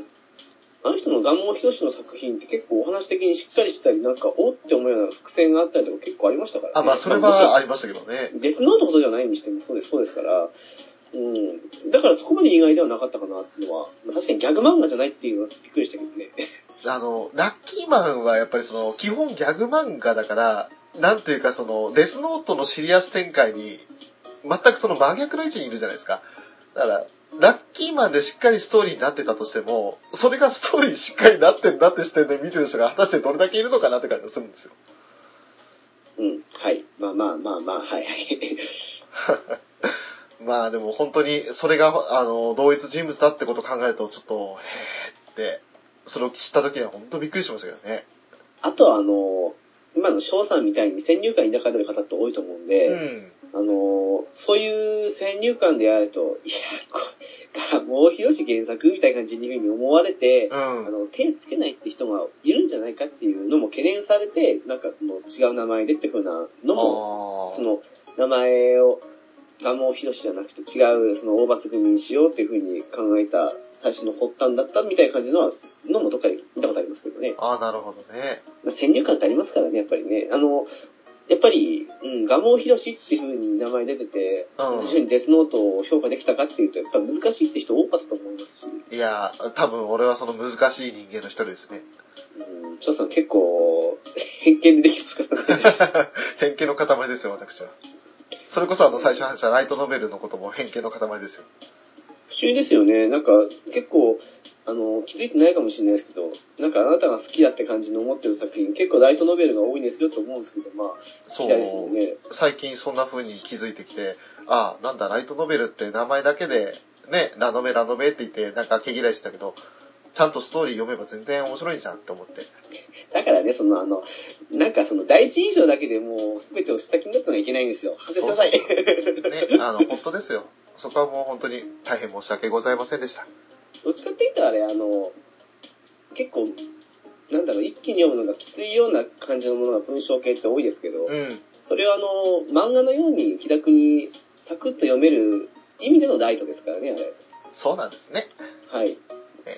あの人の願望ひろしの作品って結構お話的にしっかりしたり、なんか、おって思うような伏線があったりとか結構ありましたから、ね。あ、まあ、それまはありましたけどね。デスノートほどじゃないにしてもそうです、そうですから、うん。だからそこまで意外ではなかったかなっていうのは、まあ確かにギャグ漫画じゃないっていうのはびっくりしたけどね。あの、ラッキーマンはやっぱりその、基本ギャグ漫画だから、なんていうかその、デスノートのシリアス展開に、全くその真逆の位置にいるじゃないですか。だから、ラッキーマンでしっかりストーリーになってたとしても、それがストーリーしっかりになってんだって視点で見てる人が果たしてどれだけいるのかなって感じがするんですよ。うん。はい。まあまあまあまあ、はいはい。まあでも本当にそれが、あの、同一人物だってことを考えると、ちょっと、へーって、それを知った時には本当びっくりしましたけどね。あとはあの、今の翔さんみたいに先入観に抱かれてる方って多いと思うんで、うん。あの、そういう先入観でやると、いや、これがもうひろし原作みたいな感じにいうふうに思われて、うん。あの、手つけないって人がいるんじゃないかっていうのも懸念されて、なんかその違う名前でっていうふうなのも、あその名前を、ガモヒロシじゃなくて違う、その大罰組にしようっていうふうに考えた最初の発端だったみたいな感じのはのもどっかで見たことありますけどね。ああ、なるほどね。まあ先入観ってありますからね、やっぱりね。あの、やっぱり、うん、ガモヒロシっていう風に名前出てて、うん非常にデスノートを評価できたかっていうと、やっぱ難しいって人多かったと思いますし、いや、多分俺はその難しい人間の一人ですね。うん、張さん結構、偏見でできてますからね。偏見の塊ですよ、私は。それこそあの最初話したライトノベルのことも偏見の塊ですよ。不思議ですよね。なんか、結構、あの、気づいてないかもしれないですけど、なんかあなたが好きだって感じの思ってる作品、結構ライトノベルが多いんですよと思うんですけど、まあ、そうですもんね。最近そんな風に気づいてきて、ああ、なんだ、ライトノベルって名前だけで、ね、ラノベラノベって言って、なんか毛嫌いしてたけど、ちゃんとストーリー読めば全然面白いじゃんって思って。だからね、そのあの、なんかその第一印象だけでもう全てを知った気になったのがいけないんですよ。反省してください。ね、あの、本当ですよ。そこはもう本当に大変申し訳ございませんでした。どっちかって言ったらあれ、あの、結構、なんだろう、一気に読むのがきついような感じのものが文章系って多いですけど、うん。それはあの、漫画のように気楽にサクッと読める意味でのライトですからね、あれ。そうなんですね。はい。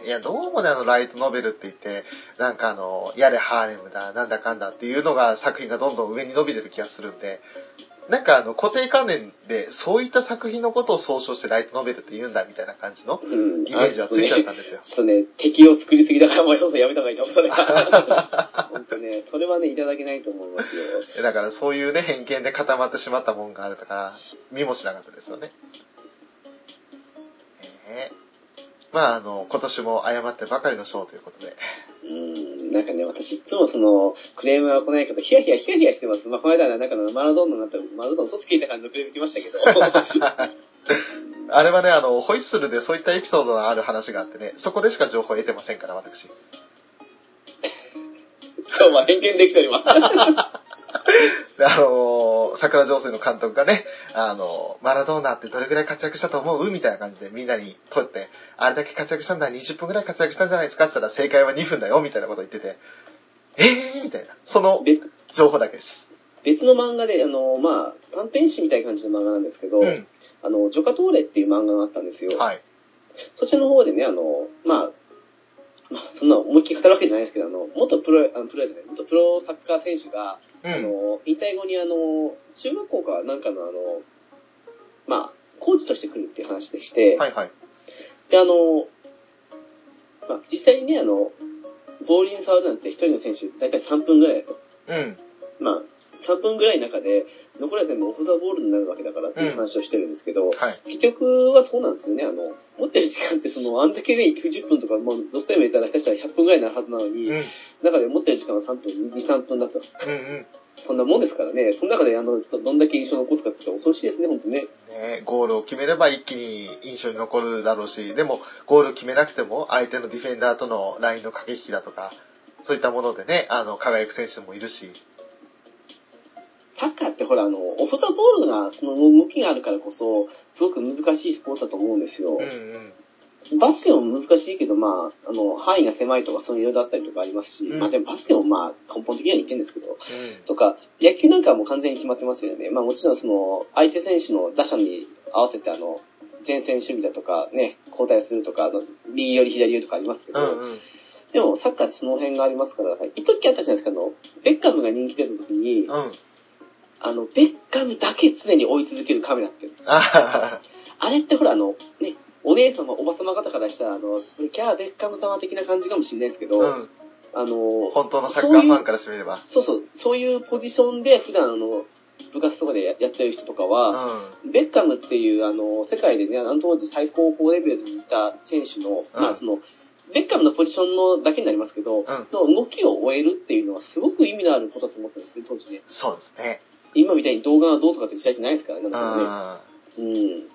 いや、どうもね、あの、ライトノベルって言って、なんかあの、やれハーレムだ、なんだかんだっていうのが作品がどんどん上に伸びてる気がするんで、なんかあの、固定観念で、そういった作品のことを総称してライトノベルって言うんだ、みたいな感じのうん。イメージはついちゃったんですよ。ちょっとね、敵を作りすぎだから、もう一つやめた方がいいと思う、それは。本当ね、それはね、いただけないと思いますよ。だからそういうね、偏見で固まってしまったもんがあるとか、見もしなかったですよね。ええまあ、あの、今年も謝ってばかりの賞ということで。うん、なんかね、私いつもその、クレームが来ないけど、ヒヤヒヤヒヤヒヤしてます。まあ、この間はなんかのマラドーナになったマラドーナ嘘つきいた感じのクレーム来ましたけど。あれはね、あの、ホイッスルでそういったエピソードのある話があってね、そこでしか情報を得てませんから、私。今日は偏見できております。で、あのー桜上水の監督がね、あのーマラドーナってどれぐらい活躍したと思う？みたいな感じでみんなに問って、あれだけ活躍したんだ、20分ぐらい活躍したんじゃないですか？って言ったら正解は2分だよ、みたいなこと言ってて、えー？みたいな。その別情報だけです。別の漫画で、あの、まあ、短編集みたいな感じの漫画なんですけど、うん。あの、ジョカトーレっていう漫画があったんですよ。はい。そっちの方でね、あの、まあ、まあ、そんな思いっきり語るわけじゃないですけど、あの、元プロ、あのプロじゃない、元プロサッカー選手が、うん。あの、引退後にあの、中学校かなんかのあの、まあ、コーチとして来るっていう話でして、はいはい。で、あの、まあ、実際にね、あの、ボールに触るなんて一人の選手、だいたい3分ぐらいだと。うん。まあ、3分ぐらいの中で、残りは全部オフザボールになるわけだからっていう話をしてるんですけど、はい。結局はそうなんですよね。あの、持ってる時間ってその、あんだけね、90分とか、もう、ロスタイム入れたら下手したら100分ぐらいになるはずなのに、うん。うん中で持ってる時間は3分、2、3分だと。うん。そんなもんですからね。その中で、あの、どどんだけ印象を残すかって言ったら恐ろしいですね、本当ね。ね、ゴールを決めれば一気に印象に残るだろうし、でもゴールを決めなくても相手のディフェンダーとのラインの駆け引きだとか、そういったものでね、あの、輝く選手もいるし。サッカーってほら、あの、オフザボールが、の動きがあるからこそ、すごく難しいスポーツだと思うんですようん。うん。バスケも難しいけど、まあ、あの、範囲が狭いとか、そういういろいろあったりとかありますし、うんまあでもバスケもまあ、根本的には似てるんですけど、うん。とか、野球なんかはもう完全に決まってますよね。まあもちろんその、相手選手の打者に合わせてあの、前線守備だとかね、交代するとか、あの右寄り左寄りとかありますけど、うんうん。でもサッカーってその辺がありますから、一時あったじゃないですか、あの、ベッカムが人気出た時に、うん。あの、ベッカムだけ常に追い続けるカメラって。ああれってほらあの、ね、お姉様、おば様方からしたら、あの、キャーベッカム様的な感じかもしれないですけど、あ、うん。あの、本当のサッカーファンからしてみれば。そうそう、そういうポジションで普段あの、部活とかでややってる人とかうは、ん。ベッカムっていう、あの、世界でね、あの当時最高峰レベルにいた選手の、うんまあその、ベッカムのポジションのだけになりますけど、うんの動きを追えるっていうのはすごく意味のあることだと思ったんですね、当時ね。そうですね。今みたいに動画がどうとかって時代じゃないですからね、うん。なうん。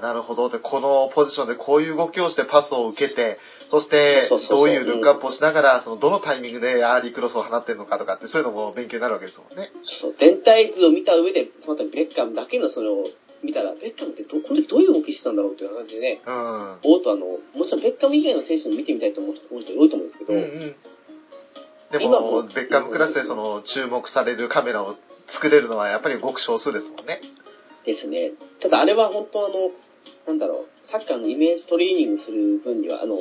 なるほど。で、このポジションでこういう動きをしてパスを受けて、そしてどういうルックアップをしながら、そのどのタイミングでアーリークロスを放ってるのかとかって、そういうのも勉強になるわけですもんね。そう全体図を見た上で、その後にベッカムだけのそれを見たら、ベッカムってど、この時どういう動きしてたんだろうっていう感じでね、うん。おっとあの、もちろんベッカム以外の選手の見てみたいと思う人多いと思うんですけど、うんうん。で今も、もベッカムクラスでその注目されるカメラを作れるのはやっぱりごく少数ですもんね。ですね。ただあれは本当あの、なんだろう、サッカーのイメージトレーニングする分には、あの、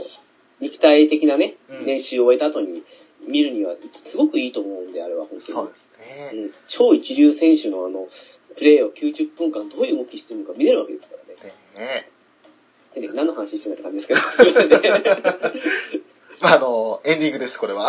肉体的なね、うん練習を終えた後に見るには、すごくいいと思うんで、あれは本当に。そうですね。うん超一流選手のあの、プレーを90分間どういう動きしてるのか見れるわけですからね。ねでね、何の話してるんだって感じですけど、すいませんね。まあ、あの、エンディングです、これは。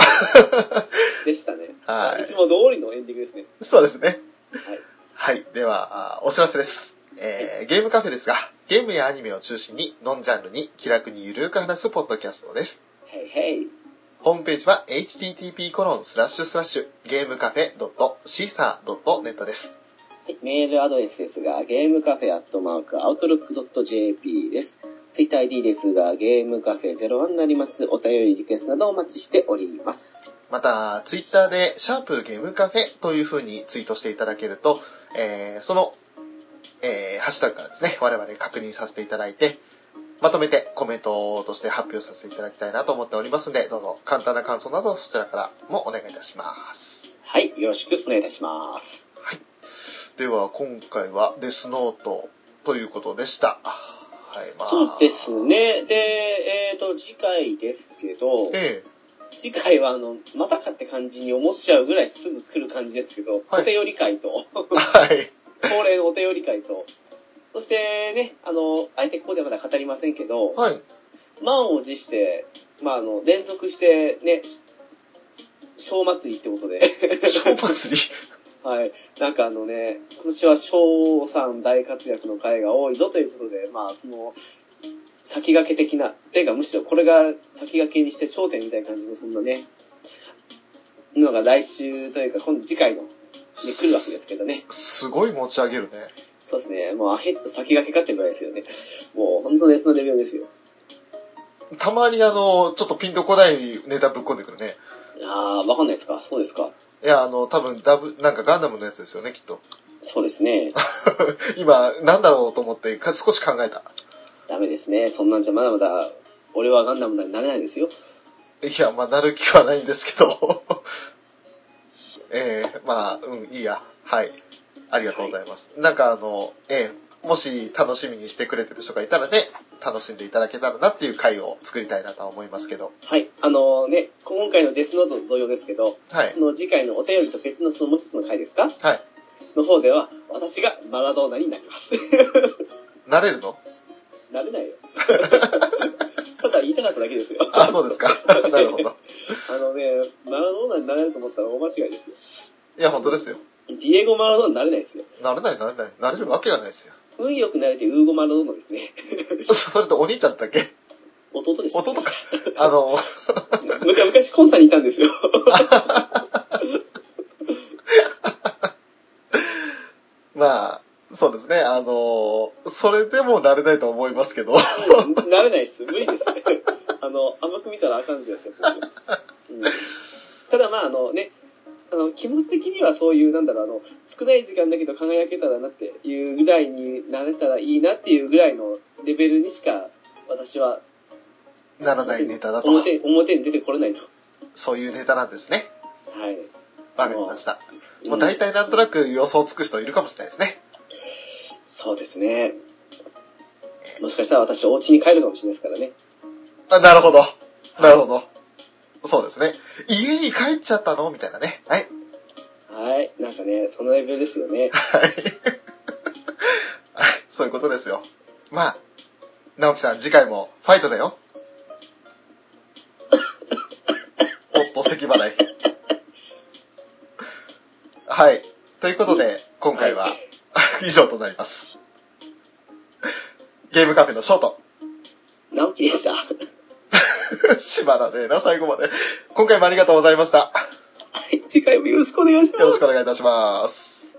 でしたね。はいいつも通りのエンディングですね。そうですね。はい。はい。では、あお知らせです。えーゲームカフェですが、ゲームやアニメを中心に、ノンジャンルに気楽にゆるーく話すポッドキャストです。へいへい。ホームページは http:// ゲームカフェ .caesar.net です。はいメールアドレスですが、ゲームカフェアットマークアウトロックドット JP です。ツイッター ID ですが、ゲームカフェ01になります。お便りリクエストなどお待ちしております。また、ツイッターで、シャープゲームカフェという風にツイートしていただけると、えーその、えーハッシュタグからですね、我々確認させていただいて、まとめてコメントとして発表させていただきたいなと思っておりますので、どうぞ簡単な感想などそちらからもお願いいたします。はい、よろしくお願いいたします。はい。では、今回はデスノートということでした。はい、まあ。そうです。ね。で、えっ、と、次回ですけど、え次回はあの、またかって感じに思っちゃうぐらいすぐ来る感じですけど、はいお手寄り会と、えはい。恒例のお手寄り会と、そしてね、あの、あえてここではまだ語りませんけど、はい。満を持して、まあ、あの、連続してね、小祭りってことで、小祭り。はい。なんかあのね、今年は翔さん大活躍の回が多いぞということで、まあその、先駆け的な、ていうかむしろこれが先駆けにして焦点みたいな感じのそんなね、のが来週というか今度次回の、ね、来るわけですけどね。すごい持ち上げるね。そうですね。もうアヘッド先駆けかってぐらいですよね。もう本当別のレベルですよ。たまにあの、ちょっとピンとこないネタぶっ込んでくるね。あー、わかんないですか？そうですか？いや、あの、多分ダブ、なんかガンダムのやつですよね、きっと。そうですね。今、なんだろうと思って、か少し考えた。ダメですね。そんなんじゃまだまだ、俺はガンダムになれないですよ。いや、まあ、なる気はないんですけど。ええまあ、うん、いいや。はい。ありがとうございます。なんかあの、ええもし楽しみにしてくれてる人がいたらね、楽しんでいただけたらなっていう回を作りたいなとは思いますけど。はい。あのね、今回のデスノートと同様ですけど、はいそ。の次回のお便りと別のそのもう一つの回ですか？はい。の方では、私がマラドーナになります。なれるの？なれないよ。ただ言いたかっただけですよ。あ、そうですか。なるほど。あのね、マラドーナになれると思ったら大間違いですよ。いや、本当ですよ。ディエゴ・マラドーナになれないですよ。なれない、なれない。なれるわけがないですよ。運よくなれてウーゴ・マラドーナですね。それとお兄ちゃんだっけ？弟です。弟か。あの、昔コンサにいたんですよ。まあ、そうですね。あの、それでもなれないと思いますけど。なれないです。無理ですね。あの、甘く見たらあかんぜやつですよ。うんただまああのね、あの、気持ち的にはそういう、なんだろう、あの、少ない時間だけど輝けたらなっていうぐらいになれたらいいなっていうぐらいのレベルにしか、私は、ならないネタだと。表、表に出てこれないと。そういうネタなんですね。はい。わかりました。うんもう大体なんとなく予想つく人いるかもしれないですね。そうですね。もしかしたら私、お家に帰るかもしれないですからね。あ、なるほど。なるほど。そうですね。家に帰っちゃったの？みたいなね。はい。はい。なんかね、そのレベルですよね。はい。はいそういうことですよ。まあ、直樹さん、次回もファイトだよ。おっと、咳払い。はい。ということで、今回は、以上となります。ゲームカフェのショート。直樹でした。しばらねえな、最後まで。今回もありがとうございました。はい。次回もよろしくお願いします。よろしくお願いいたします。